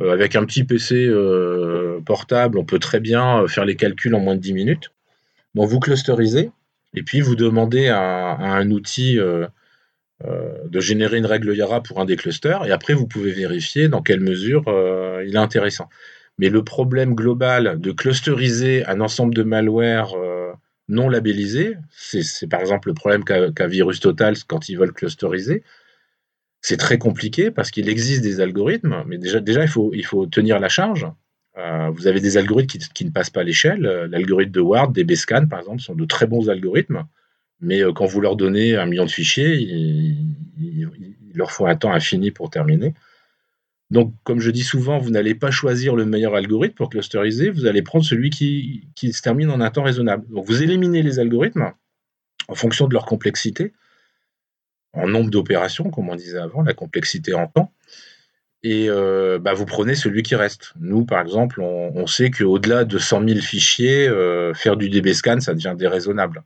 Euh, avec un petit PC euh, portable, on peut très bien euh, faire les calculs en moins de 10 minutes. Donc vous clusterisez, et puis vous demandez à, un outil de générer une règle Yara pour un des clusters, et après vous pouvez vérifier dans quelle mesure il est intéressant. Mais le problème global de clusteriser un ensemble de malware non labellisés. C'est par exemple le problème qu'a Virus Total quand ils veulent clusteriser. C'est très compliqué parce qu'il existe des algorithmes, mais déjà, il, faut, tenir la charge. Euh, vous avez des algorithmes qui, ne passent pas l'échelle. L'algorithme de Ward, des BScan, par exemple, sont de très bons algorithmes, mais euh, quand vous leur donnez un million de fichiers, il leur faut un temps infini pour terminer. Donc, comme je dis souvent, vous n'allez pas choisir le meilleur algorithme pour clusteriser, vous allez prendre celui qui, se termine en un temps raisonnable. Donc, vous éliminez les algorithmes en fonction de leur complexité, en nombre d'opérations, comme on disait avant, la complexité en temps, et euh, bah, vous prenez celui qui reste. Nous, par exemple, on, sait qu'au-delà de 100 000 fichiers, euh, faire du DBScan, ça devient déraisonnable.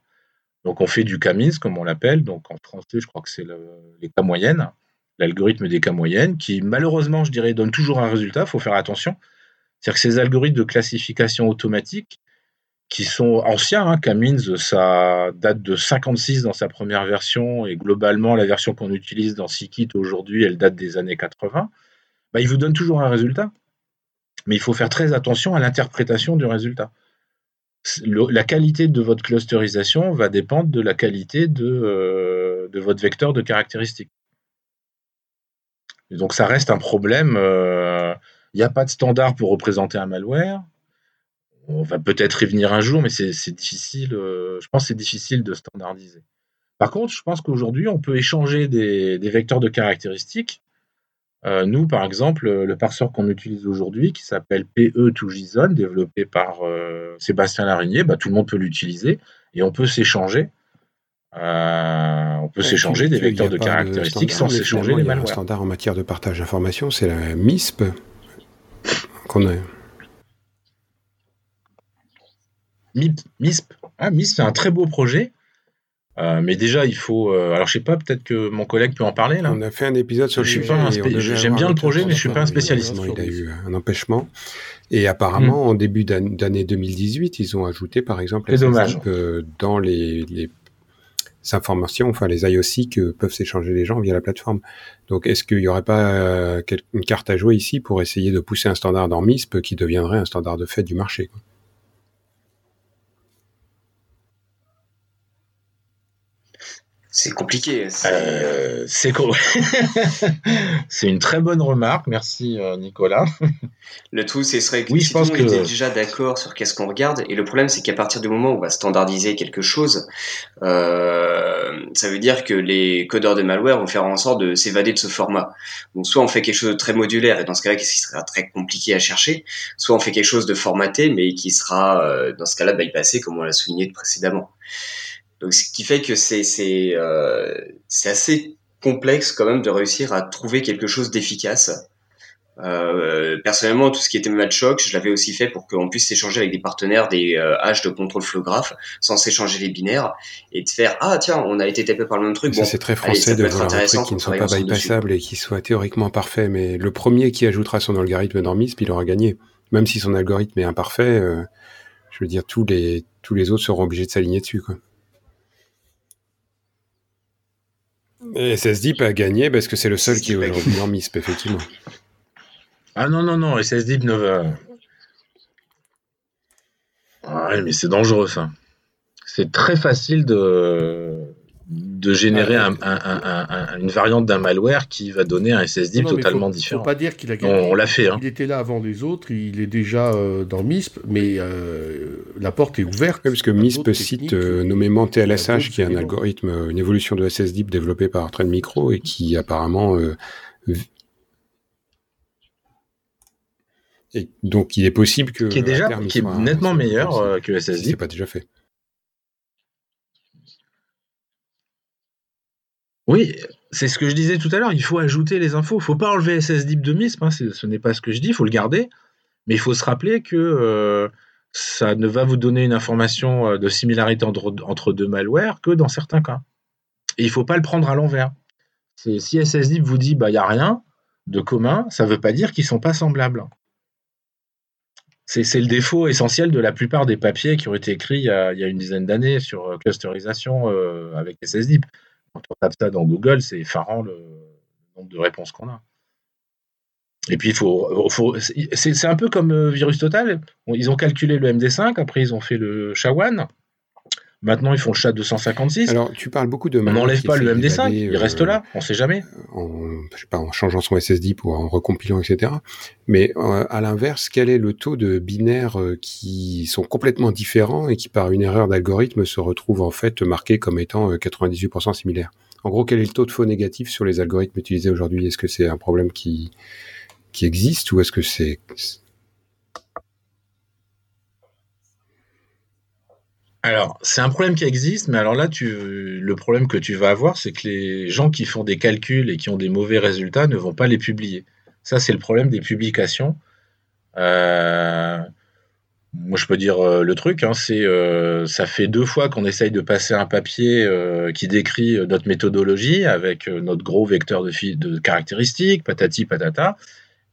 Donc, on fait du CAMINS, comme on l'appelle, donc en français, je crois que c'est l'état moyenne l'algorithme des cas moyennes, qui malheureusement, je dirais, donne toujours un résultat, il faut faire attention. C'est-à-dire que ces algorithmes de classification automatique, qui sont anciens, hein, Camins, ça date de 56 dans sa première version, et globalement, la version qu'on utilise dans Scikit aujourd'hui, elle date des années 80, bah, ils vous donnent toujours un résultat. Mais il faut faire très attention à l'interprétation du résultat. la qualité de votre clusterisation va dépendre de la qualité de, euh, de votre vecteur de caractéristiques donc ça reste un problème. Il euh, n'y a pas de standard pour représenter un malware. On va peut-être y venir un jour, mais c'est difficile. Euh, je pense que c'est difficile de standardiser. Par contre, je pense qu'aujourd'hui, on peut échanger des, vecteurs de caractéristiques. Euh, nous, par exemple, le parseur qu'on utilise aujourd'hui, qui s'appelle PE2JSON, développé par Sébastien Larigné, bah, tout le monde peut l'utiliser et on peut s'échanger euh, on peut s'échanger des vecteurs de caractéristiques sans s'échanger les malwares. Le standard en matière de partage d'informations, c'est la MISP qu'on a. MISP, ah, MISP, c'est un très beau projet. Euh, mais déjà, il faut. Euh, alors, je sais pas, peut-être que mon collègue peut en parler là. On a fait un épisode sur le sujet. J'aime bien le projet, mais je suis pas un spécialiste. Il a eu un empêchement. Et apparemment, hmm. en début d'année 2018, ils ont ajouté, par exemple, dans les, les informations, enfin les IOC que peuvent s'échanger les gens via la plateforme. Donc est-ce qu'il n'y aurait pas euh, une carte à jouer ici pour essayer de pousser un standard dans MISP qui deviendrait un standard de fait du marché C'est compliqué. C'est Euh, c'est co- <laughs> c'est une très bonne remarque, merci euh, Nicolas. <laughs> Le tout, ce serait que Oui, je pense tout le monde que- était déjà d'accord sur qu'est-ce qu'on regarde. Et le problème, c'est qu'à partir du moment où on va standardiser quelque chose, euh, ça veut dire que les codeurs de malware vont faire en sorte de s'évader de ce format. Donc, soit on fait quelque chose de très modulaire, et dans ce cas-là, qui sera très compliqué à chercher, soit on fait quelque chose de formaté, mais qui sera, dans ce cas-là, bypassé, comme on l'a souligné précédemment. Donc, ce qui fait que c'est c'est euh, c'est assez complexe quand même de réussir à trouver quelque chose d'efficace. Euh, personnellement, tout ce qui était Matchbox, je l'avais aussi fait pour qu'on puisse échanger avec des partenaires des euh, haches de contrôle flow graph sans s'échanger les binaires et de faire ah tiens on a été tapé par le même truc. Ça, Bon, c'est très allez, français ça peut de vouloir un truc qui ne soit pas bypassable et qui soit théoriquement parfait. Mais le premier qui ajoutera son algorithme dans MISP, il aura gagné. Même si son algorithme est imparfait, euh, je veux dire, tous les, tous les autres seront obligés de s'aligner dessus. Quoi. Et SSDIP a gagné parce que c'est le seul qui est aujourd'hui en MISP, effectivement. Ah non, non, non, SSDIP ne va. Ouais, mais c'est dangereux ça. C'est très facile de, de générer Ah, un- un- un- un- une variante d'un malware qui va donner un SSDIP Non, totalement faut, différent. Faut pas dire qu'il a gagné. on l'a fait. Hein. Il était là avant les autres, il est déjà euh, dans MISP, mais euh, la porte est ouverte. Oui, parce que MISP cite techniques. euh, nommément TLSH, qui est un algorithme, euh, une évolution de SSDIP développée par Trend Micro et qui apparemment... euh, et donc il est possible que... Qui est déjà qui est nettement meilleur euh, que si c'est pas déjà fait. Oui, c'est ce que je disais tout à l'heure. Il faut ajouter les infos. Il faut pas enlever SSDIP de MISP. hein, ce n'est pas ce que je dis. Il faut le garder. Mais il faut se rappeler que euh, ça ne va vous donner une information euh, de similarité entre, deux malwares que dans certains cas. Et il faut pas le prendre à l'envers. Si SSDIP vous dit bah il y a rien de commun, ça ne veut pas dire qu'ils sont pas semblables. C'est le défaut essentiel de la plupart des papiers qui ont été écrits il y a, une dizaine d'années sur euh, clusterisation avec SSDIP. Quand on tape ça dans Google, c'est effarant le nombre de réponses qu'on a. Et puis, faut, faut- c'est c'est un peu comme euh, Virus Total. Ils ont calculé le MD5, après ils ont fait le SHA-1. Maintenant, ils font le SHA-256. Alors tu parles beaucoup de... On n'enlève pas le essayent MD5, d'évader, il reste euh, là, on ne sait jamais. en, je sais pas, en changeant son SSDIP ou en recompilant, etc. Mais euh, à l'inverse, quel est le taux de binaires euh, qui sont complètement différents et qui, par une erreur d'algorithme, se retrouvent en fait marqués comme étant euh, 98% similaires? En gros, quel est le taux de faux négatif sur les algorithmes utilisés aujourd'hui? Est-ce que c'est un problème qui, qui existe ou est-ce que c'est... Alors, c'est un problème qui existe, mais alors là, tu, le problème que tu vas avoir, c'est que les gens qui font des calculs et qui ont des mauvais résultats ne vont pas les publier. Ça, c'est le problème des publications. Euh, moi, je peux dire euh, le truc, hein, c'est euh, ça fait deux fois qu'on essaye de passer un papier qui décrit notre méthodologie avec notre gros vecteur de caractéristiques, patati patata.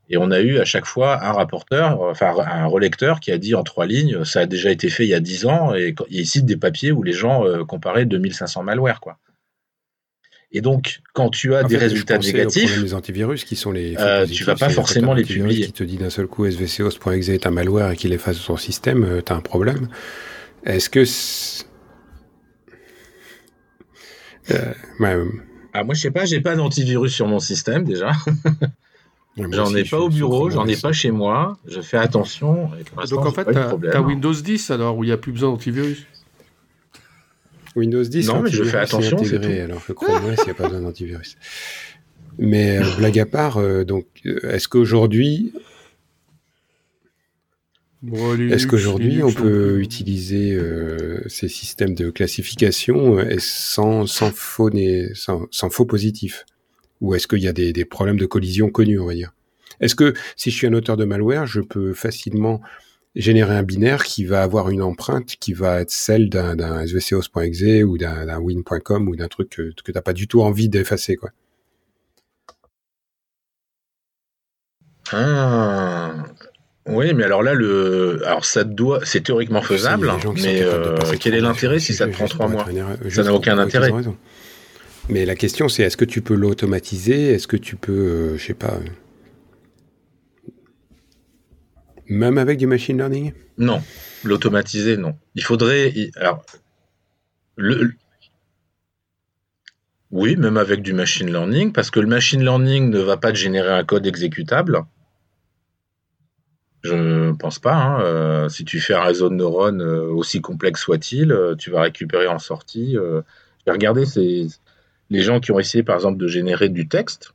Et on a eu à chaque fois un rapporteur, enfin un relecteur qui a dit en trois lignes, ça a déjà été fait il y a dix ans, et il cite des papiers où les gens euh, comparaient 2500 malware. Quoi. Et donc, quand tu as En des fait, résultats négatifs, des antivirus qui sont les... euh, positifs. tu vas pas forcément les publier. qui te dit d'un seul coup svcos.exe est un malware et qu'il efface son système, euh, t'as un problème. Est-ce que... Euh, ouais, euh, ah, moi je sais pas, j'ai pas d'antivirus sur mon système déjà. <laughs> J'en ai pas au bureau, j'en ai pas chez moi. Je fais attention. et pour l'instant, Donc en fait, problème. t'as Windows 10 alors où il n'y a plus besoin d'antivirus? Windows 10, Non, mais je fais attention, c'est intégré, alors que Chrome OS, il n'y a pas besoin d'antivirus. Mais euh, blague à part, euh, donc, euh, est-ce qu'aujourd'hui, Bon, est-ce qu'aujourd'hui on peut utiliser euh, ces systèmes de classification euh, sans, sans faux né- sans, sans faux positifs? Ou est-ce qu'il y a des, des problèmes de collision connus, on va dire? Est-ce que si je suis un auteur de malware, je peux facilement générer un binaire qui va avoir une empreinte qui va être celle d'un, svcos.exe ou d'un, win.com ou d'un truc que, que t'as pas du tout envie d'effacer, quoi? Ah. Oui, mais alors là, le, alors ça doit, c'est théoriquement faisable, mais euh, quel est l'intérêt si ça te prend trois mois? Ça n'a aucun intérêt. Mais la question, c'est est-ce que tu peux l'automatiser? Est-ce que tu peux, euh, je sais pas, euh, même avec du machine learning? Non, l'automatiser, non. Il faudrait, alors, Oui, même avec du machine learning, parce que le machine learning ne va pas te générer un code exécutable. Je ne pense pas. Hein. Euh, si tu fais un réseau de neurones euh, aussi complexe soit-il, tu vas récupérer en sortie. J'ai regardé les gens qui ont essayé, par exemple, de générer du texte.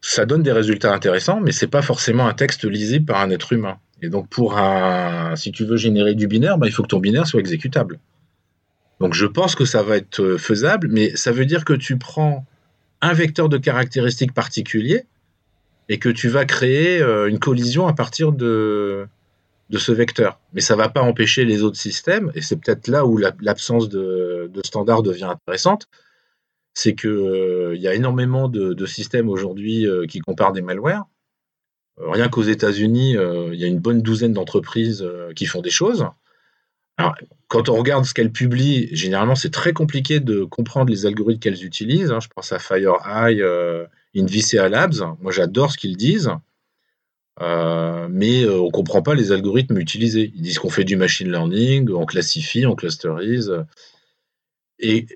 Ça donne des résultats intéressants, mais c'est pas forcément un texte lisible par un être humain. Et donc, pour un, si tu veux générer du binaire, bah, il faut que ton binaire soit exécutable. Donc, je pense que ça va être faisable, mais ça veut dire que tu prends un vecteur de caractéristiques particulier et que tu vas créer euh, une collision à partir de, de ce vecteur. Mais ça ne va pas empêcher les autres systèmes, et c'est peut-être là où l'absence de, de standard devient intéressante, c'est qu'il euh, y a énormément de, systèmes aujourd'hui euh, qui comparent des malwares. rien qu'aux États-Unis, il y a une bonne douzaine d'entreprises qui font des choses. Quand on regarde ce qu'elles publient, généralement, c'est très compliqué de comprendre les algorithmes qu'elles utilisent. Hein. Je pense à FireEye, Invicea Labs. Moi, j'adore ce qu'ils disent. Euh, mais euh, on ne comprend pas les algorithmes utilisés. Ils disent qu'on fait du machine learning, on classifie, on clusterise. Et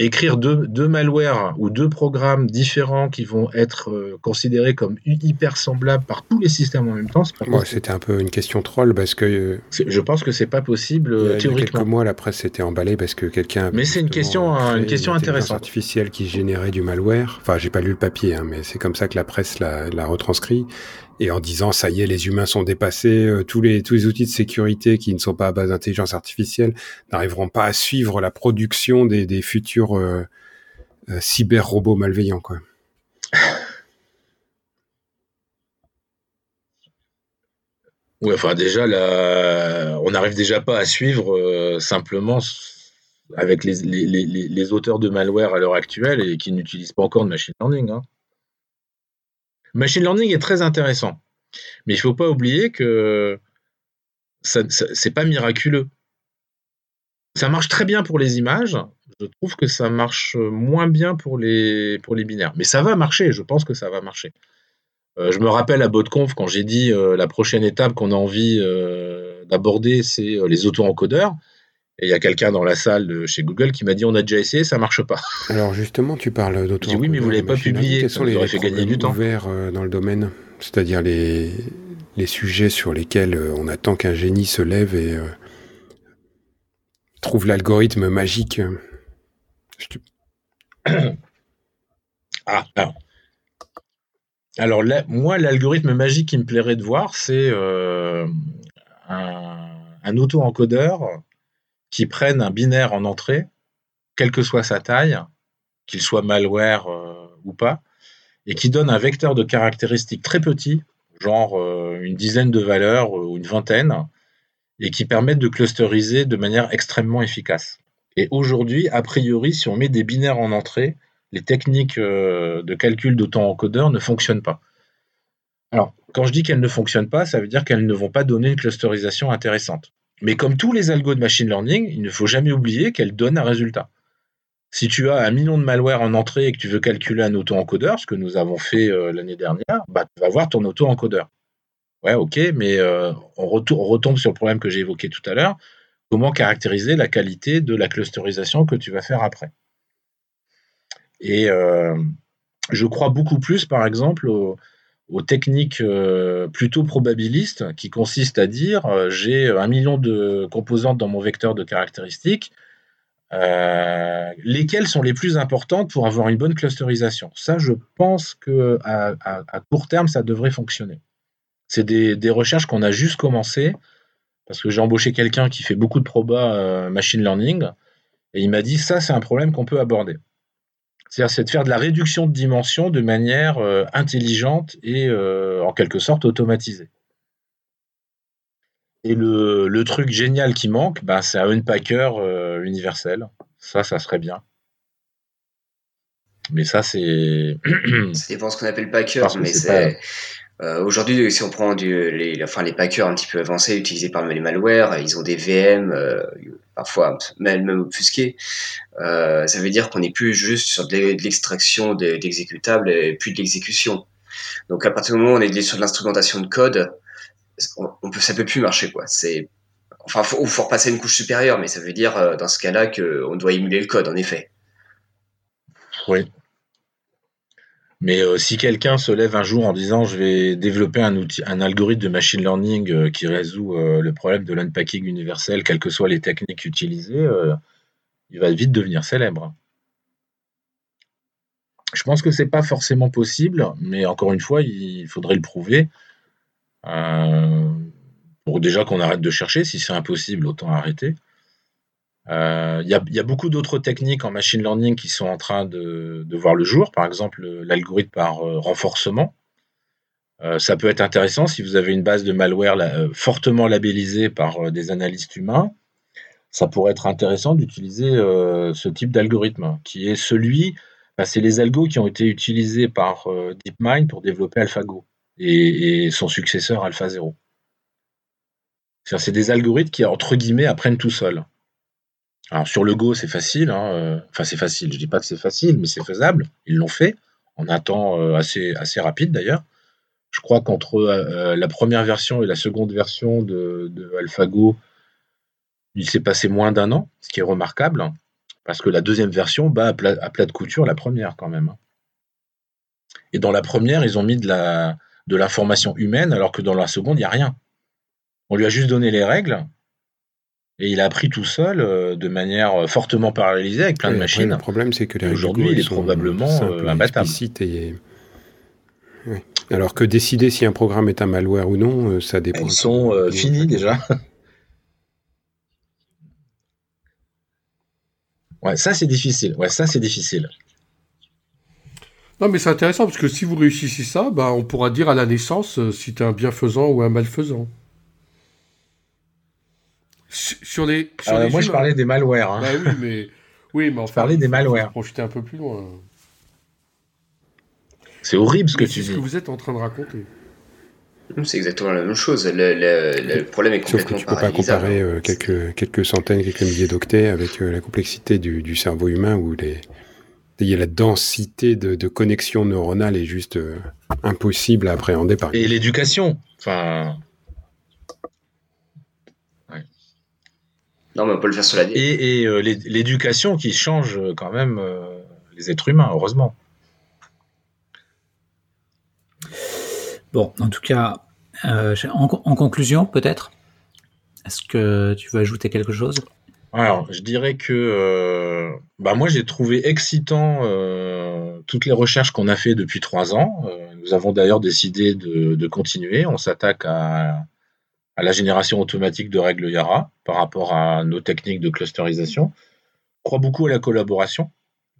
écrire deux, deux malwares ou deux programmes différents qui vont être euh, considérés comme hyper semblables par tous les systèmes en même temps, c'est pas C'était un peu une question troll parce que. Je pense que c'est pas possible il y a, théoriquement. Il y a quelques mois, la presse s'était emballée parce que quelqu'un. Mais c'est une question, une question intéressante. artificielle qui générait du malware. Enfin, j'ai pas lu le papier, hein, mais c'est comme ça que la presse l'a retranscrit et en disant ça y est, les humains sont dépassés, euh, tous les tous les outils de sécurité qui ne sont pas à base d'intelligence artificielle n'arriveront pas à suivre la production des, futurs euh, euh, cyber robots malveillants quoi. Oui, enfin déjà là, on n'arrive déjà pas à suivre simplement avec les, les, les, les, auteurs de malware à l'heure actuelle et qui n'utilisent pas encore de machine learning. Hein. Machine learning est très intéressant, mais il ne faut pas oublier que ce n'est pas miraculeux. Ça marche très bien pour les images. Je trouve que ça marche moins bien pour les, pour binaires. Mais ça va marcher, je pense que ça va marcher. Euh, je me rappelle à BotConf quand j'ai dit euh, la prochaine étape qu'on a envie euh, d'aborder, c'est les auto-encodeurs. Et il y a quelqu'un dans la salle de chez Google qui m'a dit on a déjà essayé, ça marche pas. <laughs> Alors justement, tu parles d'auto. Oui, mais vous l'avez pas publié. Quels sont les, fait gagner du temps ouverts euh, dans le domaine? C'est-à-dire les, les sujets sur lesquels euh, on attend qu'un génie se lève et euh, trouve l'algorithme magique. <coughs> ah, alors. Alors là, moi, l'algorithme magique qui me plairait de voir, c'est un, un auto-encodeur qui prennent un binaire en entrée, quelle que soit sa taille, qu'il soit malware euh, ou pas, et qui donne un vecteur de caractéristiques très petit, genre euh, une dizaine de valeurs euh, ou une vingtaine, et qui permettent de clusteriser de manière extrêmement efficace. Et aujourd'hui, a priori, si on met des binaires en entrée, les techniques de calcul d'auto-encodeur ne fonctionnent pas. Alors, quand je dis qu'elles ne fonctionnent pas, ça veut dire qu'elles ne vont pas donner une clusterisation intéressante. Mais comme tous les algos de machine learning, il ne faut jamais oublier qu'elle donne un résultat. Si tu as un million de malware en entrée et que tu veux calculer un auto-encodeur, ce que nous avons fait euh, l'année dernière, bah, tu vas voir ton auto-encodeur. Ouais, ok, mais euh, on, retombe sur le problème que j'ai évoqué tout à l'heure. Comment caractériser la qualité de la clusterisation que tu vas faire après? Et euh, je crois beaucoup plus, par exemple, au, aux techniques euh, plutôt probabilistes qui consistent à dire euh, j'ai un million de composantes dans mon vecteur de caractéristiques, euh, lesquelles sont les plus importantes pour avoir une bonne clusterisation. Ça, je pense que à, court terme, ça devrait fonctionner. C'est des, recherches qu'on a juste commencé parce que j'ai embauché quelqu'un qui fait beaucoup de proba machine learning et il m'a dit ça, c'est un problème qu'on peut aborder. C'est-à-dire, de faire de la réduction de dimension de manière euh, intelligente et euh, en quelque sorte automatisée. Et le, truc génial qui manque, ben, c'est un unpacker euh, universel. Ça, ça serait bien. Mais ça, c'est. <clears throat> ça dépend ce qu'on appelle packer, mais c'est. Euh, aujourd'hui, si on prend du, les, enfin, les packers un petit peu avancés utilisés par les malwares, ils ont des VM, euh, parfois même, obfusqués. Euh, ça veut dire qu'on n'est plus juste sur de l'extraction d'exécutables et plus de l'exécution. Donc à partir du moment où on est sur de l'instrumentation de code, on, peut, ça peut plus marcher quoi. C'est enfin faut, faut repasser une couche supérieure, mais ça veut dire dans ce cas-là qu'on doit émuler le code en effet. Oui. Mais euh, si quelqu'un se lève un jour en disant je vais développer un outil, un algorithme de machine learning euh, qui résout euh, le problème de l'unpacking universel, quelles que soient les techniques utilisées, il va vite devenir célèbre. Je pense que c'est pas forcément possible, mais encore une fois, il faudrait le prouver. pour déjà qu'on arrête de chercher, si c'est impossible, autant arrêter. Euh, il y, a beaucoup d'autres techniques en machine learning qui sont en train de, voir le jour, par exemple l'algorithme par euh, renforcement. Euh, ça peut être intéressant si vous avez une base de malware fortement labellisée par des analystes humains. Ça pourrait être intéressant d'utiliser ce type d'algorithme, qui est celui, bah, c'est les algos qui ont été utilisés par DeepMind pour développer AlphaGo et, et son successeur AlphaZero. C'est des algorithmes qui, entre guillemets, apprennent tout seuls. Alors sur le Go, c'est facile. Hein, euh, enfin, c'est facile. Je dis pas que c'est facile, mais c'est faisable. Ils l'ont fait en un temps euh, assez, assez rapide d'ailleurs. Je crois qu'entre euh, la première version et la seconde version de, AlphaGo, il s'est passé moins d'un an, ce qui est remarquable, parce que la deuxième version bat à plat, de couture la première quand même. Hein. Et dans la première, ils ont mis de de l'information humaine, alors que dans la seconde, il n'y a rien. On lui a juste donné les règles, et il a appris tout seul, euh, de manière euh, fortement parallélisée, avec plein de machines. le problème, c'est que aujourd'hui, il est probablement euh, imbattable. Et... Alors que décider si un programme est un malware ou non, ça dépend. Ils sont finis déjà. ouais, ça c'est difficile. Ouais, ça c'est difficile. Non, mais c'est intéressant parce que si vous réussissez ça, bah, on pourra dire à la naissance si tu es un bienfaisant ou un malfaisant. Sur les. Sur euh, moi, je parlais des malwares. Hein. Bah oui, mais. Oui, mais enfin, je parlais des malwares. Projeter un peu plus loin. C'est horrible ce que tu dis. C'est ce que vous êtes en train de raconter. C'est exactement la même chose. Le, problème est complètement Sauf que tu peux pas comparer euh, quelques, quelques centaines, quelques milliers d'octets avec euh, la complexité du, du, cerveau humain où les, il y a la densité de, de connexions neuronales est juste impossible à appréhender par. Et l'éducation. Enfin, Non, mais on peut le faire sur la Et, et euh, l'éducation qui change euh, quand même euh, les êtres humains, heureusement. Bon, en tout cas, en, conclusion, peut-être, est-ce que tu veux ajouter quelque chose? Alors, je dirais que bah moi, j'ai trouvé excitant toutes les recherches qu'on a fait depuis trois ans. nous avons d'ailleurs décidé de, de continuer. On s'attaque à à la génération automatique de règles Yara par rapport à nos techniques de clusterisation. Je crois beaucoup à la collaboration.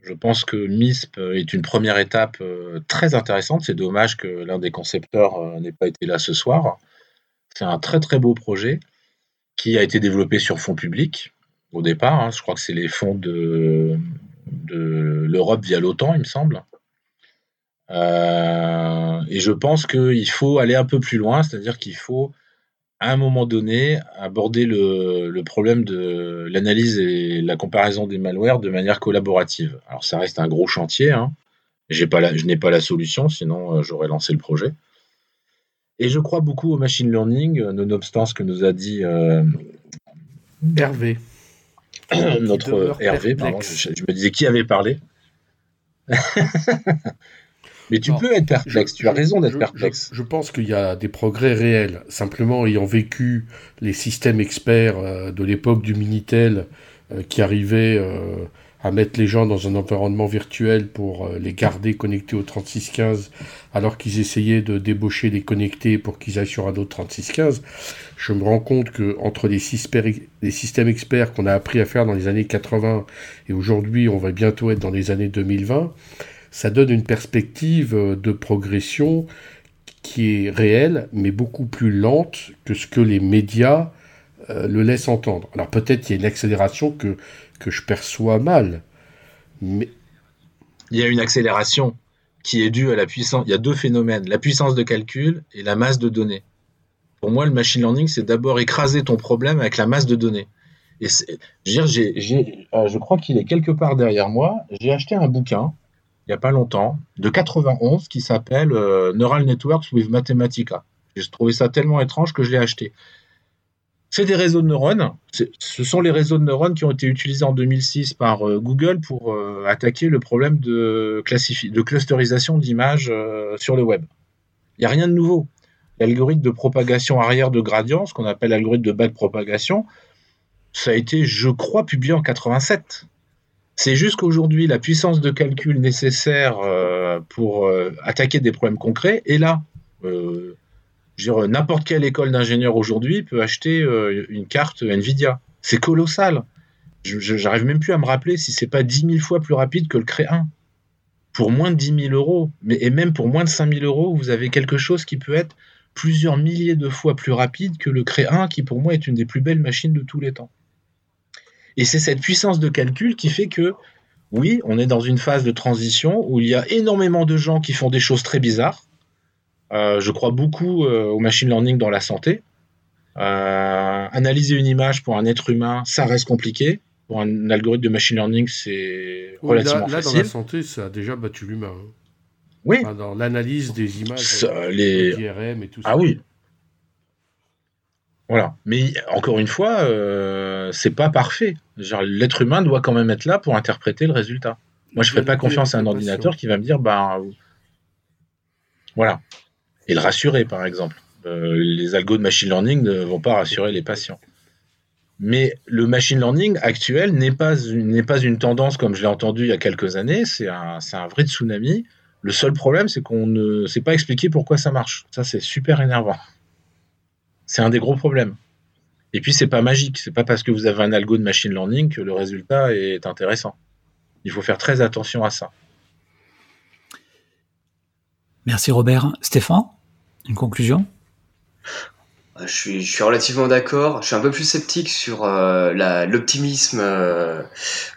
Je pense que MISP est une première étape euh, très intéressante. C'est dommage que l'un des concepteurs euh, n'ait pas été là ce soir. C'est un très très beau projet qui a été développé sur fonds publics au départ. Hein. Je crois que c'est les fonds de, l'Europe via l'OTAN, il me semble. Euh, et je pense qu'il faut aller un peu plus loin, c'est-à-dire qu'il faut à un moment donné, aborder le, problème de l'analyse et la comparaison des malwares de manière collaborative. Alors ça reste un gros chantier, hein. pas je n'ai pas la solution, sinon euh, j'aurais lancé le projet. Et je crois beaucoup au machine learning, euh, nonobstant ce que nous a dit euh, Hervé. <clears throat> notre Hervé, pardon, je, me disais qui avait parlé. <laughs> Mais tu peux être perplexe, tu as raison d'être perplexe. Je, pense qu'il y a des progrès réels. Simplement, ayant vécu les systèmes experts euh, de l'époque du Minitel euh, qui arrivaient euh, à mettre les gens dans un environnement virtuel pour les garder connectés au 3615 alors qu'ils essayaient de débaucher les connectés pour qu'ils aillent sur un autre 3615, je me rends compte que entre les, les systèmes experts qu'on a appris à faire dans les années 80 et aujourd'hui on va bientôt être dans les années 2020, ça donne une perspective euh, de progression qui est réelle, mais beaucoup plus lente que ce que les médias euh, le laissent entendre. Alors peut-être qu'il y a une accélération que, que je perçois mal, mais... Il y a une accélération qui est due à la puissance. Il y a deux phénomènes, la puissance de calcul et la masse de données. Pour moi, le machine learning, c'est d'abord écraser ton problème avec la masse de données. Et euh, je crois qu'il est quelque part derrière moi. J'ai acheté un bouquin il n'y a pas longtemps, de 91, qui s'appelle euh, Neural Networks with Mathematica. J'ai trouvé ça tellement étrange que je l'ai acheté. c'est des réseaux de neurones. Ce sont les réseaux de neurones qui ont été utilisés en 2006 par euh, Google pour euh, attaquer le problème de, de clusterisation d'images sur le web. Il n'y a rien de nouveau. L'algorithme de propagation arrière de gradient, ce qu'on appelle l'algorithme de backpropagation, ça a été, je crois, publié en 87. C'est juste qu'aujourd'hui, la puissance de calcul nécessaire pour attaquer des problèmes concrets est là n'importe quelle école d'ingénieur aujourd'hui peut acheter euh, une carte Nvidia. C'est colossal. Je n'arrive même plus à me rappeler si c'est pas 10 000 fois plus rapide que le Cré 1. Pour moins de 10 000 euros, et même pour moins de 5 000 euros, vous avez quelque chose qui peut être plusieurs milliers de fois plus rapide que le Cré 1, qui pour moi est une des plus belles machines de tous les temps. Et c'est cette puissance de calcul qui fait que, oui, on est dans une phase de transition où il y a énormément de gens qui font des choses très bizarres, euh, je crois beaucoup euh, au machine learning dans la santé. Euh, analyser une image pour un être humain, ça reste compliqué. Pour un algorithme de machine learning, c'est relativement là, facile. Là, dans la santé, ça a déjà battu l'humain. Hein. Oui. dans l'analyse des images, les... IRM et tout ça. Ah oui. Voilà. Mais encore une fois, euh, c'est pas parfait. L'être humain doit quand même être là pour interpréter le résultat. Moi, je ne ferai pas confiance à un ordinateur qui va me dire, bah, voilà et le rassurer, par exemple. Euh, les algos de machine learning ne vont pas rassurer les patients. Mais le machine learning actuel n'est pas, une, pas une tendance comme je l'ai entendu il y a quelques années, c'est un, un, vrai tsunami. Le seul problème, c'est qu'on ne sait pas expliquer pourquoi ça marche. Ça, c'est super énervant. C'est un des gros problèmes. Et puis, c'est pas magique. C'est pas parce que vous avez un algo de machine learning que le résultat est intéressant. Il faut faire très attention à ça. Merci Robert. Stéphane, une conclusion? Je suis, je suis relativement d'accord. Je suis un peu plus sceptique sur euh, l'optimisme euh,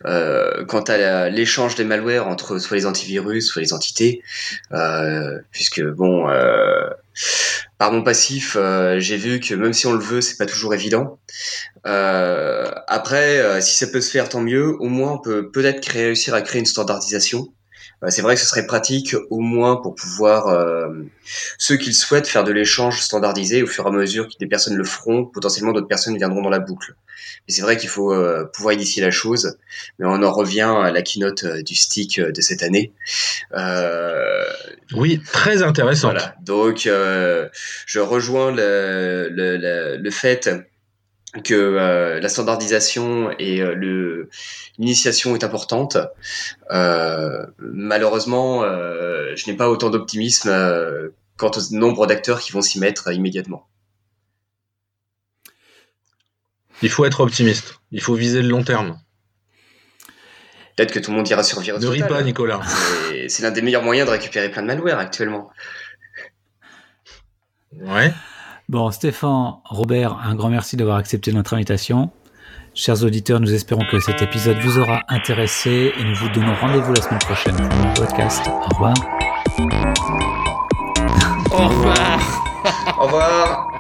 euh, quant à l'échange des malwares entre soit les antivirus, soit les entités, euh, puisque bon, euh, par mon passif, euh, j'ai vu que même si on le veut, c'est pas toujours évident. après, si ça peut se faire, tant mieux. Au moins, on peut peut-être réussir à créer une standardisation euh, c'est vrai que ce serait pratique au moins pour pouvoir euh, ceux qui le souhaitent faire de l'échange standardisé au fur et à mesure que des personnes le feront, potentiellement d'autres personnes viendront dans la boucle. Mais c'est vrai qu'il faut euh, pouvoir initier la chose, mais on en revient à la keynote du stick de cette année. oui, très intéressant. Voilà. Donc, je rejoins le, le, le fait que euh, la standardisation et euh, l'initiation est importante. Euh, malheureusement, je n'ai pas autant d'optimisme quant au nombre d'acteurs qui vont s'y mettre immédiatement. Il faut être optimiste. Il faut viser le long terme. Peut-être que tout le monde ira sur Virus Ne ris pas, Nicolas. C'est l'un des meilleurs moyens de récupérer plein de malware actuellement. Ouais. Bon, Stéphane, Robert, un grand merci d'avoir accepté notre invitation. Chers auditeurs, nous espérons que cet épisode vous aura intéressé et nous vous donnons rendez-vous la semaine prochaine pour un podcast. Au revoir. Au revoir. Au revoir.